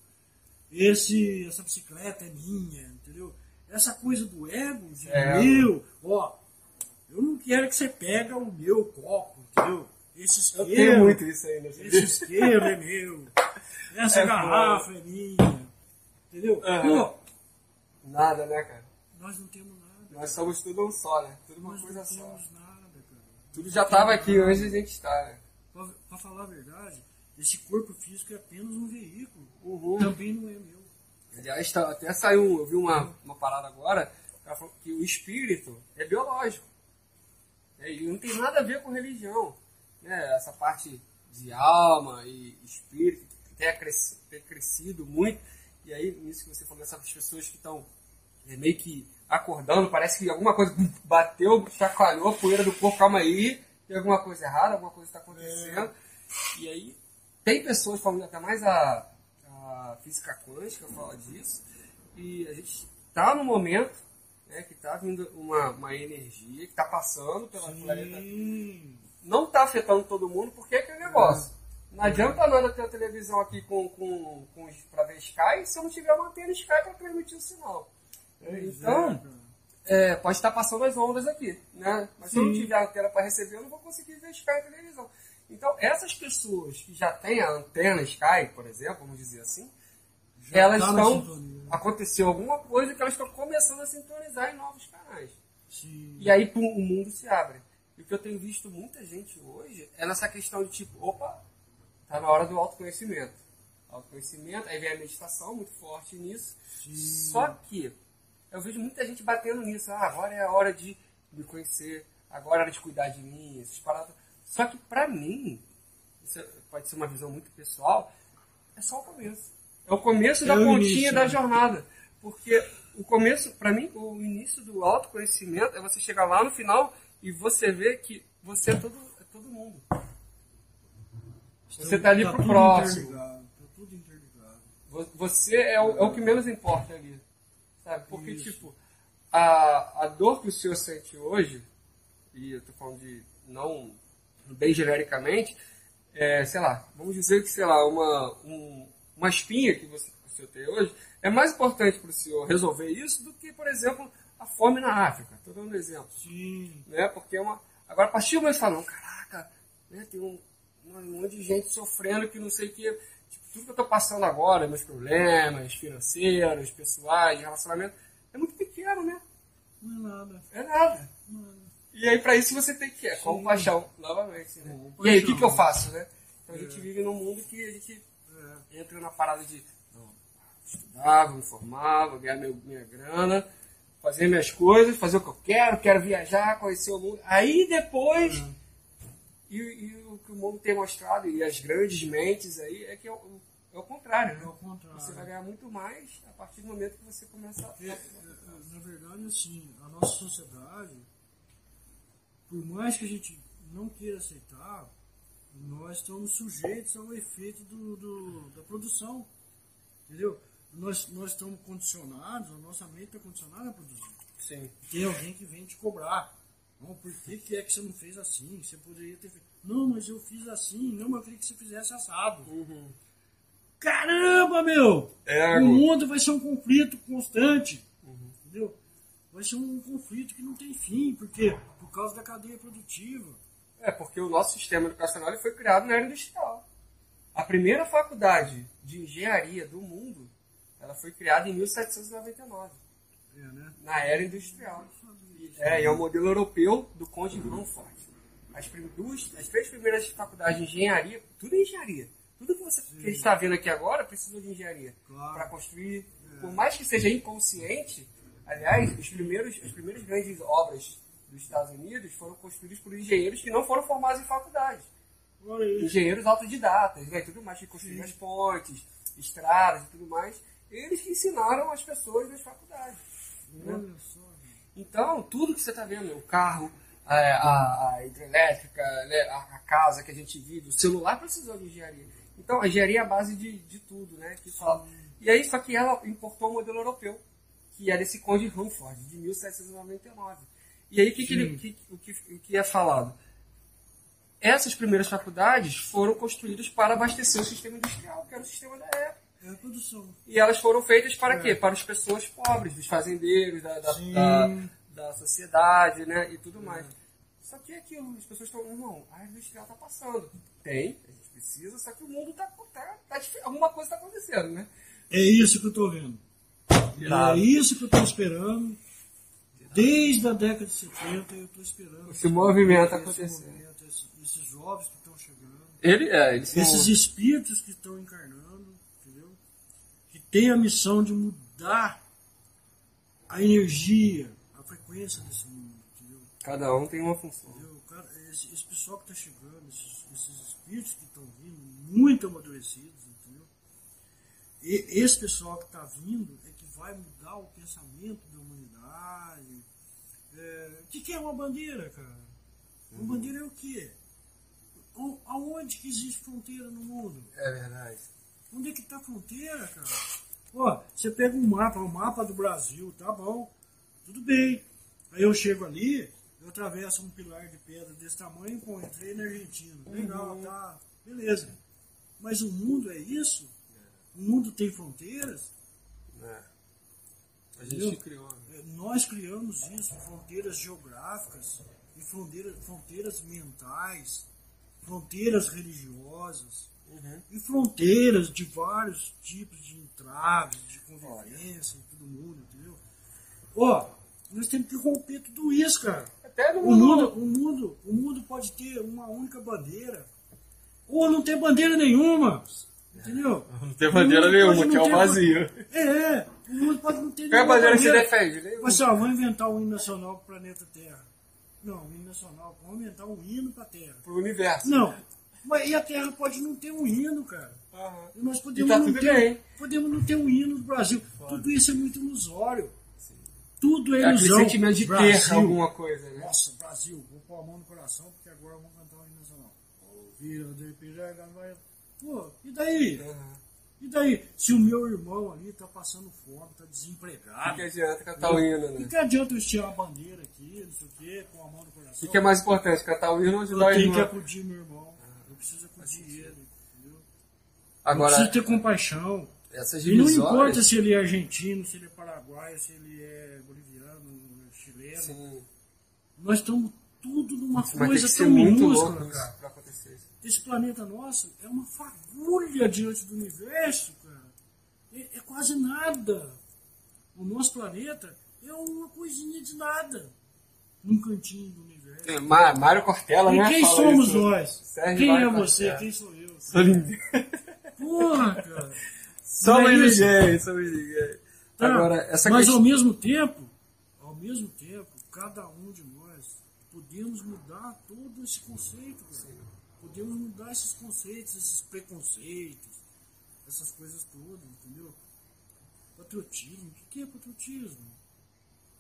Esse, essa bicicleta é minha. Entendeu? Essa coisa do ego, de É. meu. Ó, eu não quero que você pega o meu copo. entendeu? Esse Eu isqueiro, tenho muito isso aí, né? esse isqueiro é meu, essa É garrafa é minha, entendeu? Pô, Nada, né, cara? nós não temos nada. Nós somos tudo um só, né? Tudo uma Nós coisa não só. temos nada, cara. Tudo já tava aqui antes de a gente estar, né? Pra, pra falar a verdade, esse corpo físico é apenas um veículo. Uhum. Também não é meu. Aliás, tá- até saiu, eu vi uma, uma parada agora, cara que o espírito é biológico. É, E não tem nada a ver com religião. Né? Essa parte de alma e espírito, que tem, tem crescido muito. E aí, nisso que você falou, essas pessoas que estão é, meio que acordando, parece que alguma coisa bateu, chacoalhou a poeira do corpo, calma aí, tem alguma coisa errada, alguma coisa está acontecendo. E aí, tem pessoas falando, até mais a, a física quântica fala disso, e a gente está no momento né, que está vindo uma, uma energia que está passando pela planeta. Sim. Não está afetando todo mundo, porque é aquele negócio. Não adianta nada ter a televisão aqui com, com, com, para ver Sky se eu não tiver uma antena Sky para transmitir o sinal. Então, é, pode estar passando as ondas aqui, né? Mas se eu não Sim. tiver a antena para receber, eu não vou conseguir ver Sky na televisão. Então, essas pessoas que já têm a antena Sky, por exemplo, vamos dizer assim, Já elas tá estão. Aconteceu alguma coisa que elas estão começando a sintonizar em novos canais. Sim. E aí pum, o mundo se abre. E o que eu tenho visto muita gente hoje é nessa questão de tipo, opa, tá na hora do autoconhecimento. Autoconhecimento, aí vem a meditação muito forte nisso. Sim. Só que eu vejo muita gente batendo nisso. Ah, agora é a hora de me conhecer, agora é a hora de cuidar de mim, essas paradas. Só que pra mim, isso é- pode ser uma visão muito pessoal, é só o começo. É o começo da É o pontinha início, da né? jornada. Porque o começo, pra mim, o início do autoconhecimento é você chegar lá no final e você ver que você é todo, é todo mundo. Você tá ali pro tudo próximo. interligado, Tá tudo interligado. Vo- Você é o, é o que menos importa ali. Sabe? Porque, Isso. tipo, a, a dor que o senhor sente hoje, e eu tô falando de não bem genericamente, é, sei lá, vamos dizer que, sei lá, uma, um- uma espinha que você, que o senhor tem hoje, é mais importante para o senhor resolver isso do que, por exemplo, a fome na África. Estou dando um exemplo Sim. né? Porque é uma. Agora, a partir do momento que fala, não, caraca, né? tem um, um monte de gente sofrendo que não sei o que. Tipo, tudo que eu tô passando agora, meus problemas financeiros, pessoais, de relacionamento, é muito pequeno, né? Não é nada. É nada. Nada. E aí, pra isso, você tem que é, compaixão, novamente. Né? Compaixão. E aí, o que, que eu faço, né? Então, a gente vive num mundo que a gente É. entra na parada de não, estudar, me formar, vou ganhar meu, minha grana, fazer minhas coisas, fazer o que eu quero, quero viajar, conhecer o mundo. Aí depois, e, e o que o mundo tem mostrado, e as grandes mentes aí, é que é o, é o contrário, É o né? contrário. Você vai ganhar muito mais a partir do momento que você começa a. É, é, na verdade, assim, a nossa sociedade, por mais que a gente não queira aceitar, nós estamos sujeitos ao efeito do, do- da produção. Entendeu? Nós, nós estamos condicionados, a nossa mente está condicionada a produzir. Sim. Tem alguém que vem te cobrar. Não, por que, que é que você não fez assim? Você poderia ter feito. Não, mas eu fiz assim. Não, mas eu queria que você fizesse assado. Caramba, meu! É, o mundo vai ser um conflito constante. Uhum. Entendeu? Vai ser um conflito que não tem fim. Por quê? Por causa da cadeia produtiva. É, porque o nosso sistema educacional foi criado na era industrial. A primeira faculdade de engenharia do mundo, ela foi criada em 1799, É, né? na era industrial. É, e é o modelo europeu do Conde Rumford. As, prim- duas, as três primeiras faculdades de engenharia, tudo é engenharia. Tudo que, você, que está vendo aqui agora precisou de engenharia. Claro. Para construir, por mais que seja inconsciente, aliás, os primeiros, as primeiras grandes obras dos Estados Unidos foram construídas por engenheiros que não foram formados em faculdade engenheiros autodidatas, né, tudo mais, que construíram as pontes, estradas e tudo mais, eles que ensinaram as pessoas nas faculdades. né? Só. Então, tudo que você está vendo, o carro, a, a, a hidrelétrica, né, a, a casa que a gente vive, o celular precisou de engenharia. Então, a engenharia é a base de, de tudo, né? Que fala. E aí, só que ela importou o modelo europeu, que era esse Conde Rumford, de 1799. E aí, o que, que, ele- que- o que, o que é falado? Essas primeiras faculdades foram construídas para abastecer o sistema industrial, que era o sistema da época. É. E elas foram feitas para quê? Para as pessoas pobres, dos fazendeiros, da, da, da, da sociedade, né? E tudo mais. Só que é aquilo, as pessoas estão, não, a industrial está passando. Tem, a gente precisa, só que o mundo está tá, tá, alguma coisa está acontecendo, né? É isso que eu estou vendo. É isso que eu estou esperando. Desde a década de 70 eu estou esperando. Esse movimento acontecendo. Esses, esses jovens que estão chegando. Ele, é, eles são... Esses espíritos que estão encarnando, entendeu? Que tem a missão de mudar a energia, a frequência desse mundo, entendeu? Cada um tem uma função. Cada, esse, esse, pessoal que está chegando, esses, esses, espíritos que estão vindo, muito amadurecidos, entendeu? E esse pessoal que está vindo é vai mudar o pensamento da humanidade. É, o que, que, é uma bandeira, cara? Uma uhum. bandeira é o quê? Aonde que existe fronteira no mundo? É verdade. Onde é que está a fronteira, cara? Ó, você pega um mapa, um mapa do Brasil, tá bom, tudo bem. Aí eu chego ali, eu atravesso um pilar de pedra desse tamanho, pô, entrei na Argentina. Legal, uhum. tá, beleza. Mas o mundo é isso? O mundo tem fronteiras? É. A gente Entendeu? criou. Né? É, nós criamos isso, fronteiras geográficas, e fronteiras, fronteiras mentais, fronteiras religiosas. Uhum. E fronteiras de vários tipos de entraves, de convivência em todo mundo, entendeu? Ó, nós temos que romper tudo isso, cara. Até no o mundo, o mundo, o mundo pode ter uma única bandeira. Ou não ter bandeira nenhuma. Entendeu? Não tem bandeira nenhuma, que é o vazio. É, o mundo pode não ter Qual é a bandeira se defende? Nenhuma. Mas ó, vamos inventar um hino nacional para o planeta Terra. Não, um hino nacional. Vamos inventar um hino para a Terra. Para o universo. Não, mas, e a Terra pode não ter um hino, cara. Uhum. E nós podemos, tá não ter, podemos não ter um hino no Brasil. Pode. Tudo isso é muito ilusório. Sim. Tudo é, é ilusão. Aquele sentimento de Brasil. ter alguma coisa, né? Nossa, Brasil, vou pôr a mão no coração porque agora vamos cantar o hino nacional. Ouvir de vai... Pô, e daí? Uhum. E daí, se o meu irmão ali tá passando fome, tá desempregado. O que adianta cantar o hino, né? O que adianta eu estirar a bandeira aqui, não sei o quê, com a mão no coração? O que é mais importante, cantar o hino ou ajudar o irmão? Eu tenho que acudir meu irmão precisa acudir ele, entendeu? Agora, precisa ter compaixão. Essas e não importa se ele é argentino, se ele é paraguaio, se ele é boliviano, chileno. Sim. Nós estamos tudo numa Mas coisa tão minúscula, cara. Pra acontecer isso. Esse planeta nosso é uma fagulha diante do universo, cara. É, é quase nada. O nosso planeta é uma coisinha de nada num cantinho do universo. É, Mário Cortella, e né? quem somos isso. nós? Sérgio quem Mário é você? Cortella. Quem sou eu? Sou ninguém. Porra, cara. Somos ninguém, somos ninguém. Tá, Agora, essa mas questão... ao mesmo tempo, ao mesmo tempo, cada um de nós podemos mudar todo esse conceito, cara. Podemos mudar esses conceitos, esses preconceitos, essas coisas todas, entendeu? Patriotismo, o que é patriotismo?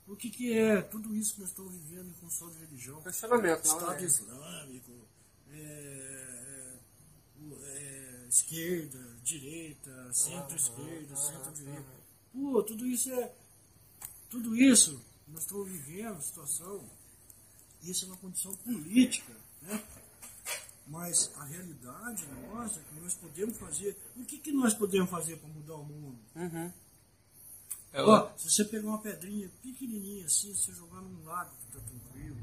o que, que é tudo isso que nós estamos vivendo em função de religião? Questionamento, Estado é. Islâmico, é, é, esquerda, direita, centro-esquerda, centro-direita. Pô, tudo isso é. Tudo isso nós estamos vivendo, situação, isso é uma condição política, né? Mas a realidade nossa, que nós podemos fazer. O que, que nós podemos fazer para mudar o mundo? Uhum. É Ó, se você pegar uma pedrinha pequenininha assim, você jogar num lago que tá tranquilo,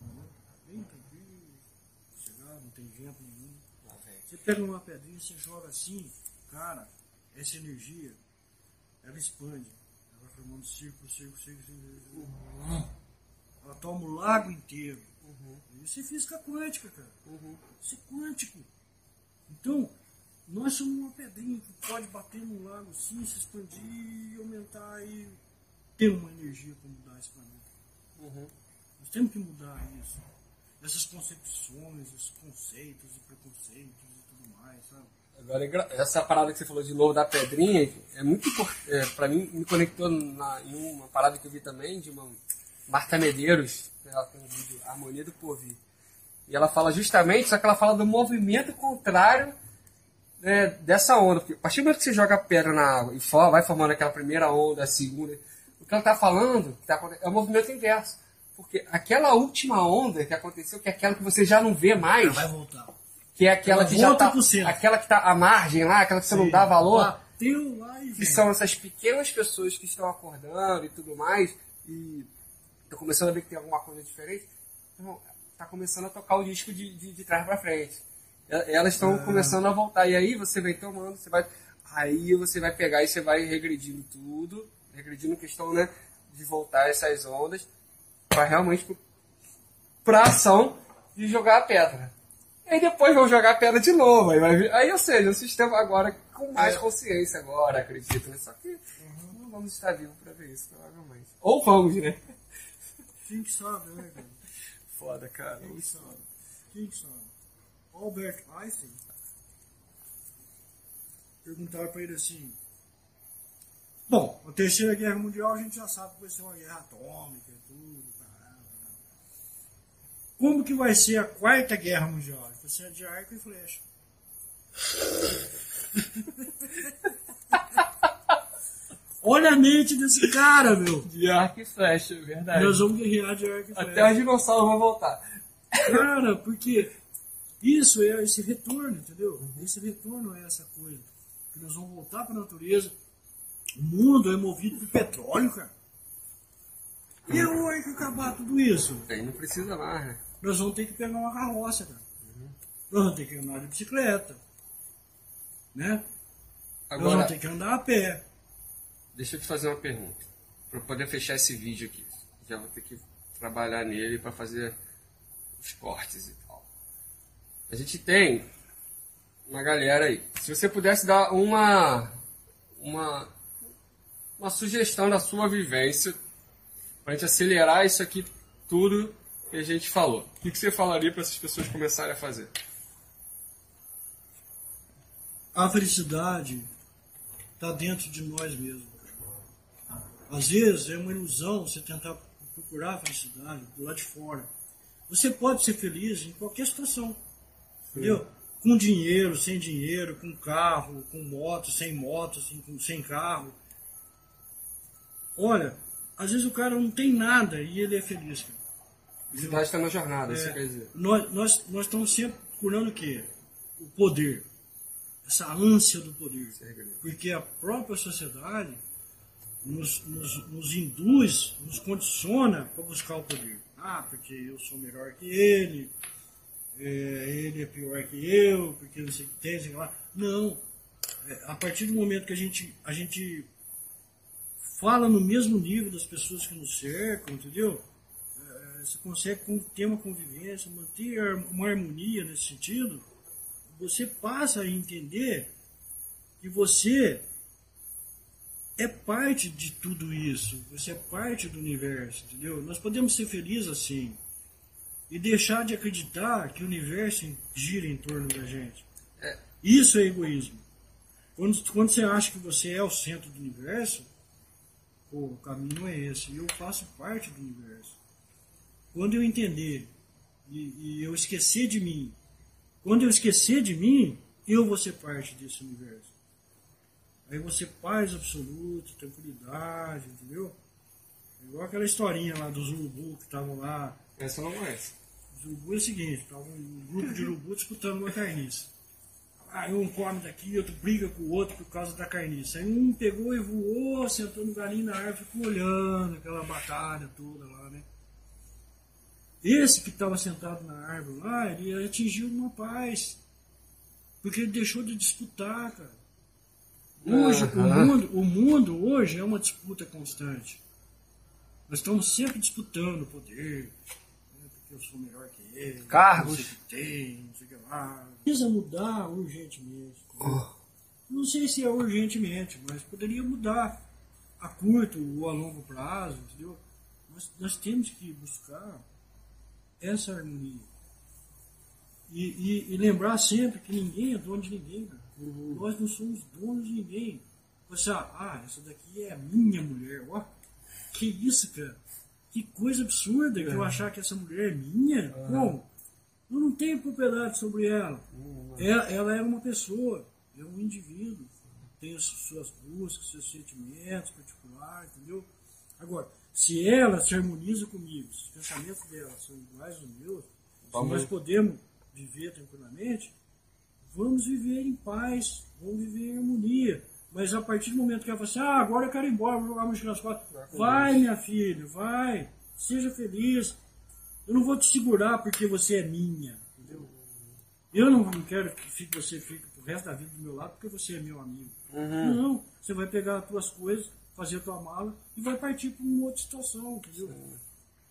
né? bem tranquilo, chegar, não tem vento nenhum. Você pega uma pedrinha, você joga assim, cara, essa energia, ela expande. Ela vai formando círculo, círculo, círculo, círculo. Uhum. Ela toma o lago inteiro. Uhum. Isso é física quântica, cara. Uhum. Isso é quântico. Então, nós somos uma pedrinha que pode bater num lago assim, se expandir e aumentar e ter uma energia para mudar esse planeta. Uhum. Nós temos que mudar isso. Essas concepções, esses conceitos e preconceitos e tudo mais, sabe? Agora, essa parada que você falou de novo da pedrinha, é muito importante. É, para mim, me conectou na, em uma parada que eu vi também, de uma Marta Medeiros, né, ela tem um vídeo Harmonia do Porvir. E ela fala justamente, só que ela fala do movimento contrário é, dessa onda. Porque a partir do momento que você joga pedra na água e for, vai formando aquela primeira onda, a segunda, o que ela está falando tá, é o movimento inverso. Porque aquela última onda que aconteceu, que é aquela que você já não vê mais. vai voltar. Que é aquela ela que já tá. Aquela que está à margem lá, aquela que você Sim. não dá valor. Bateu lá e Que são essas pequenas pessoas que estão acordando e tudo mais. E tô começando a ver que tem alguma coisa diferente. Então, tá começando a tocar o disco de, de, de trás para frente. Elas estão ah. começando a voltar. E aí você vem tomando, você vai. Aí você vai pegar e você vai regredindo tudo, regredindo questão né, de voltar essas ondas para realmente para ação de jogar a pedra. E depois vão jogar a pedra de novo. Aí, vai, aí ou seja, o sistema agora com mais consciência agora, acredito. Né? Só que uhum. não vamos estar vivos para ver isso, provavelmente. Ou vamos, né? Quem sabe, né, cara? Foda, cara. Quem sabe? Quem sabe? Albert Einstein perguntaram para ele assim: Bom, a terceira guerra mundial a gente já sabe que vai ser uma guerra atômica e tudo, caramba. Como que vai ser a quarta guerra mundial? Vai ser de arco e flecha. Olha a mente desse cara, meu. De arco e flecha, verdade. Nós vamos guerrear de arco e flecha. Até os dinossauros vão voltar. Cara, porque isso é esse retorno, entendeu? Esse retorno é essa coisa. Que nós vamos voltar para a natureza. O mundo é movido por petróleo, cara. E a hora que acabar tudo isso? Aí não precisa mais, né? Nós vamos ter que pegar uma carroça, cara. Uhum. Nós vamos ter que andar de bicicleta. Né? Agora, nós vamos ter que andar a pé. Deixa eu te fazer uma pergunta. Para poder fechar esse vídeo aqui. Já vou ter que trabalhar nele para fazer os cortes e tal. A gente tem uma galera aí. Se você pudesse dar uma uma uma sugestão da sua vivência para a gente acelerar isso aqui tudo que a gente falou. O que você falaria para essas pessoas começarem a fazer? A felicidade está dentro de nós mesmos. Às vezes é uma ilusão você tentar procurar a felicidade do lado de fora. Você pode ser feliz em qualquer situação. Entendeu? Com dinheiro, sem dinheiro, com carro, com moto, sem moto, sem, sem carro. Olha, às vezes o cara não tem nada e ele é feliz. Cara. Felicidade está na jornada, é, quer dizer. Nós, nós, nós estamos sempre procurando o quê? O poder. Essa ânsia do poder. Porque a própria sociedade nos, nos, nos induz, nos condiciona para buscar o poder. Ah, porque eu sou melhor que ele, é, ele é pior que eu, porque não sei o que tem, sei lá. Não. É, a partir do momento que a gente, a gente fala no mesmo nível das pessoas que nos cercam, entendeu? É, você consegue ter uma convivência, manter uma harmonia nesse sentido, você passa a entender que você é parte de tudo isso. Você é parte do universo, entendeu? Nós podemos ser felizes assim e deixar de acreditar que o universo gira em torno da gente. É. Isso é egoísmo. Quando, quando você acha que você é o centro do universo, pô, o caminho é esse. E eu faço parte do universo. Quando eu entender e, e eu esquecer de mim, quando eu esquecer de mim, eu vou ser parte desse universo. Aí você paz absoluta, tranquilidade, entendeu? Igual aquela historinha lá dos urubu que estavam lá. Essa não é. Os urubu é o seguinte, estava um grupo de urubu disputando uma carniça. Aí um come daqui, outro briga com o outro por causa da carniça. Aí um pegou e voou, sentou no galinho na árvore, ficou olhando aquela batalha toda lá, né? Esse que estava sentado na árvore lá, ele atingiu uma paz. Porque ele deixou de disputar, cara. Hoje, uhum. o, mundo, o mundo hoje é uma disputa constante. Nós estamos sempre disputando poder, né, porque eu sou melhor que ele, cargos que tem, não sei o que lá. Precisa mudar urgentemente. Oh. Não sei se é urgentemente, mas poderia mudar a curto ou a longo prazo, entendeu? Nós, nós temos que buscar essa harmonia. E, e, e, lembrar sempre que ninguém é dono de ninguém. Uhum. Nós não somos donos de ninguém. Você, ah, essa daqui é a minha mulher. Ó, que isso, cara? Que coisa absurda que eu é. achar que essa mulher é minha. Uhum. Bom, eu não tenho propriedade sobre ela. Uhum. Ela, ela é uma pessoa, é um indivíduo. Tem as suas buscas, seus sentimentos particulares, entendeu? Agora, se ela se harmoniza comigo, se os pensamentos dela são iguais aos meus, se nós podemos viver tranquilamente, vamos viver em paz, vamos viver em harmonia. Mas a partir do momento que ela fala assim, ah, agora eu quero ir embora, vou jogar música nas costas. Vai, minha filha, vai, seja feliz. Eu não vou te segurar porque você é minha. Entendeu? Eu não quero que você fique pro resto da vida do meu lado porque você é meu amigo. Uhum. Não, você vai pegar as tuas coisas, fazer a tua mala e vai partir para uma outra situação, entendeu?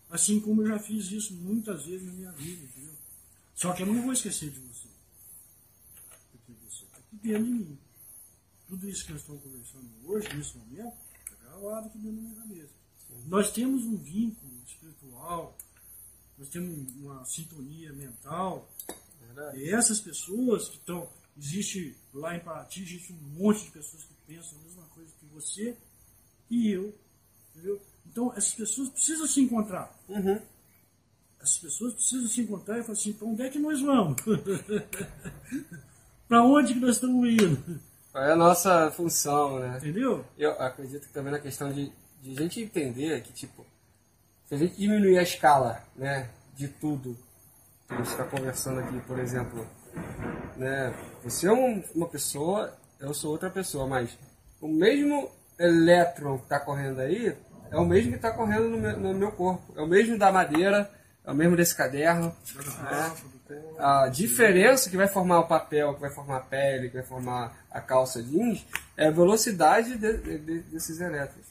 Assim como eu já fiz isso muitas vezes na minha vida, entendeu? Só que eu não vou esquecer de você. Porque você está aqui dentro de mim. Tudo isso que nós estamos conversando hoje, nesse momento, está gravado aqui dentro da minha cabeça. Nós temos um vínculo espiritual, nós temos uma sintonia mental. Verdade. E essas pessoas que estão. Existe lá em Paraty, existe um monte de pessoas que pensam a mesma coisa que você e eu. Entendeu? Então, essas pessoas precisam se encontrar. Uhum. Essas pessoas precisam se encontrar e falar assim: para onde é que nós vamos? para onde que nós estamos indo? Qual é a nossa função, né? Entendeu? Eu acredito que também na questão de, de a gente entender que, tipo, se a gente diminuir a escala, né, de tudo que a gente está conversando aqui, por exemplo, né, você é um- uma pessoa, eu sou outra pessoa, mas o mesmo elétron que está correndo aí é o mesmo que está correndo no meu, no meu corpo, é o mesmo da madeira, é o mesmo desse caderno, né? A diferença que vai formar o papel, que vai formar a pele, que vai formar a calça jeans, é a velocidade de- de- de- desses elétrons.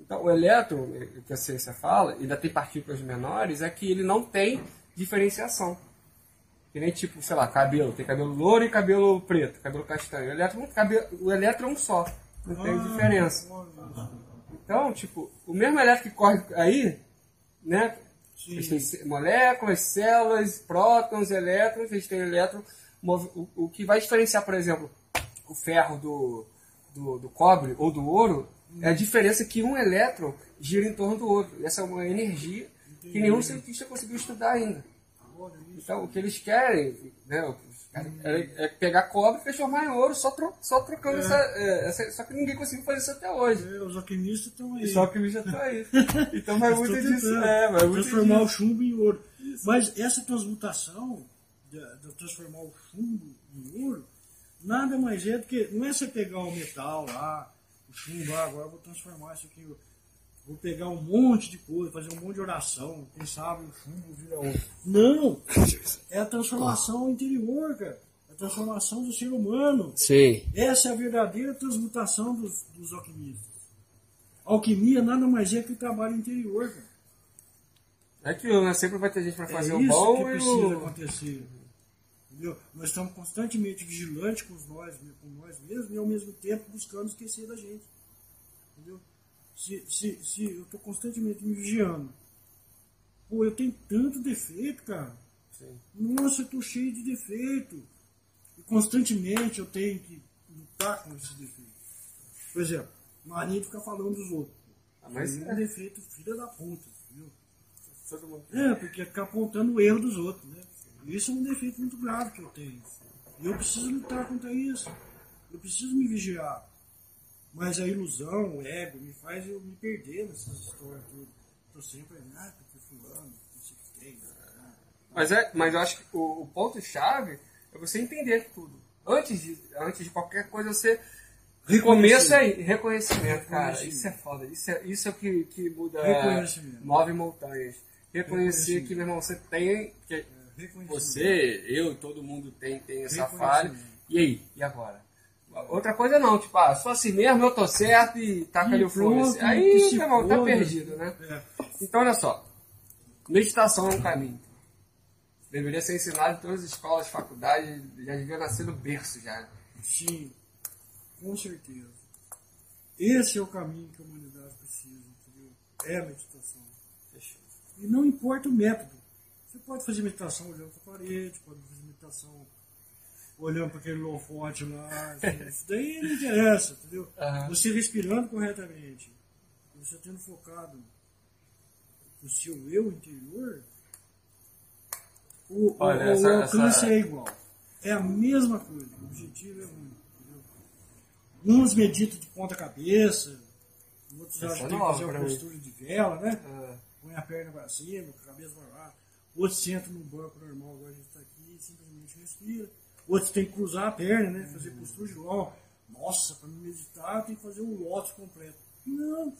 Então, o elétron, eh, que a ciência fala, ainda tem partículas menores, é que ele não tem diferenciação. Que nem tipo, sei lá, cabelo. Tem cabelo louro e cabelo preto, cabelo castanho. O elétron, cabelo, o elétron é um só. Não tem diferença. Então, tipo, o mesmo elétron que corre aí, né? Eles têm moléculas, células, prótons, elétrons, eles têm elétron. O, o que vai diferenciar, por exemplo, o ferro do, do, do cobre ou do ouro é a diferença que um elétron gira em torno do outro. Essa é uma energia que nenhum cientista conseguiu estudar ainda. Então, o que eles querem, né, o é, é pegar cobre e transformar em ouro, só, tro- só trocando essa, é, essa- Só que ninguém conseguiu fazer isso até hoje. É, os alquimistas estão aí. Só que o já tá aí. Então vai muito estão disso. É, vai muito transformar o disso. chumbo em ouro. Mas essa transmutação, de, de transformar o chumbo em ouro, nada mais é do que. Não é você pegar o metal lá, o chumbo, ah, agora eu vou transformar isso aqui. eu Vou pegar um monte de coisa, fazer um monte de oração, quem sabe o chumbo vira ouro. Não! É a transformação interior, cara. É a transformação do ser humano. Sim. Essa é a verdadeira transmutação dos, dos alquimistas. Alquimia nada mais é que o trabalho interior, cara. É aquilo, né? Sempre vai ter gente pra fazer é o isso bom que e precisa o. acontecer. Entendeu? Nós estamos constantemente vigilantes com nós, com nós mesmos e ao mesmo tempo buscando esquecer da gente. Entendeu? Se, se, se eu estou constantemente me vigiando, pô, eu tenho tanto defeito, cara. Sim. Nossa, eu tô cheio de defeito. E constantemente eu tenho que lutar com esses defeitos. Por exemplo, mania de ficar falando dos outros. Ah, mas é um é. defeito filha da puta, mundo. É, porque ficar apontando o erro dos outros, né? Isso é um defeito muito grave que eu tenho. E eu preciso lutar contra isso. Eu preciso me vigiar. Mas a ilusão, o ego, me faz eu me perder nessas histórias tudo. Tô sempre, ah, porque fulano, não sei o que tem. ah, Mas, é, mas eu acho que o, o ponto-chave é você entender tudo. Antes de, antes de qualquer coisa, você. Começa aí, reconhecimento, cara. Isso é foda. Isso é, isso é o que, que muda. Move montanhas. Reconhecer que, meu irmão, você tem. Que Reconhecimento. você, eu, todo mundo tem, tem essa falha. E aí? E agora? Outra coisa não, tipo, ah, sou assim mesmo, eu tô certo e taca E ali o pronto, Aí, meu irmão, tá perdido, né? É. Então, olha só. Meditação é um caminho. Deveria ser ensinado em todas as escolas, faculdades, já devia nascer no berço já. Sim, com certeza. Esse é o caminho que a humanidade precisa, entendeu? É a meditação. Fechou. E não importa o método. Você pode fazer meditação olhando para a parede, pode fazer meditação olhando para aquele holofote lá. assim, Isso daí não interessa, entendeu? Aham. Você respirando corretamente, você tendo focado no seu eu interior, o, o- Olha, o essa- alcance essa- é igual. É a mesma coisa. O objetivo é único. Entendeu? Uns meditam de ponta cabeça, outros Essa acham é que tem que fazer uma postura de vela, né? Ah, põe a perna para cima, a cabeça para lá. Outros sentam no banco normal, agora a gente está aqui, e simplesmente respira. Outros tem que cruzar a perna, né? Fazer postura de LOL. Nossa, para me meditar tem que fazer um lótus completo. Não,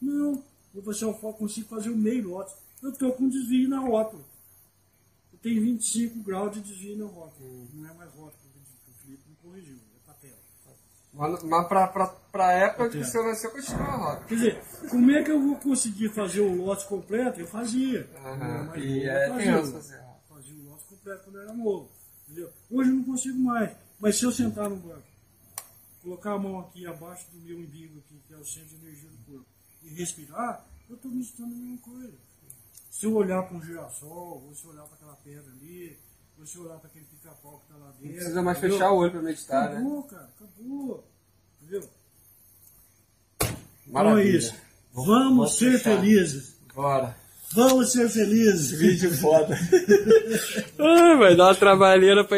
não. Vou fazer o foco, consigo fazer o meio lótus. eu estou com desvio na rótula. Eu tenho 25 graus de desvio na rótula. Hum. Não é mais rótula o Felipe me corrigiu, é patela. Mas, mas pra, pra época que você nasceu, continua a rótula. Quer dizer, como é que eu vou conseguir fazer o lote completo? Eu fazia. Aham, e é fazia. Fazia o lote completo quando eu era novo. Entendeu? Hoje eu não consigo mais. Mas se eu sentar no banco, colocar a mão aqui abaixo do meu umbigo, aqui, que é o centro de energia do corpo, e respirar, eu estou meditando a mesma coisa. Se eu olhar para um girassol, ou se eu olhar para aquela pedra ali, ou se eu olhar para aquele pica-pau que está lá dentro. Não precisa mais entendeu? fechar o olho pra meditar, né? Acabou, cara, acabou. Entendeu? Maravilha. Então é isso. Vamos, vamos ser fechar. felizes. Bora. Vamos ser felizes. Vídeo foda. Ai, vai dar uma trabalheira pra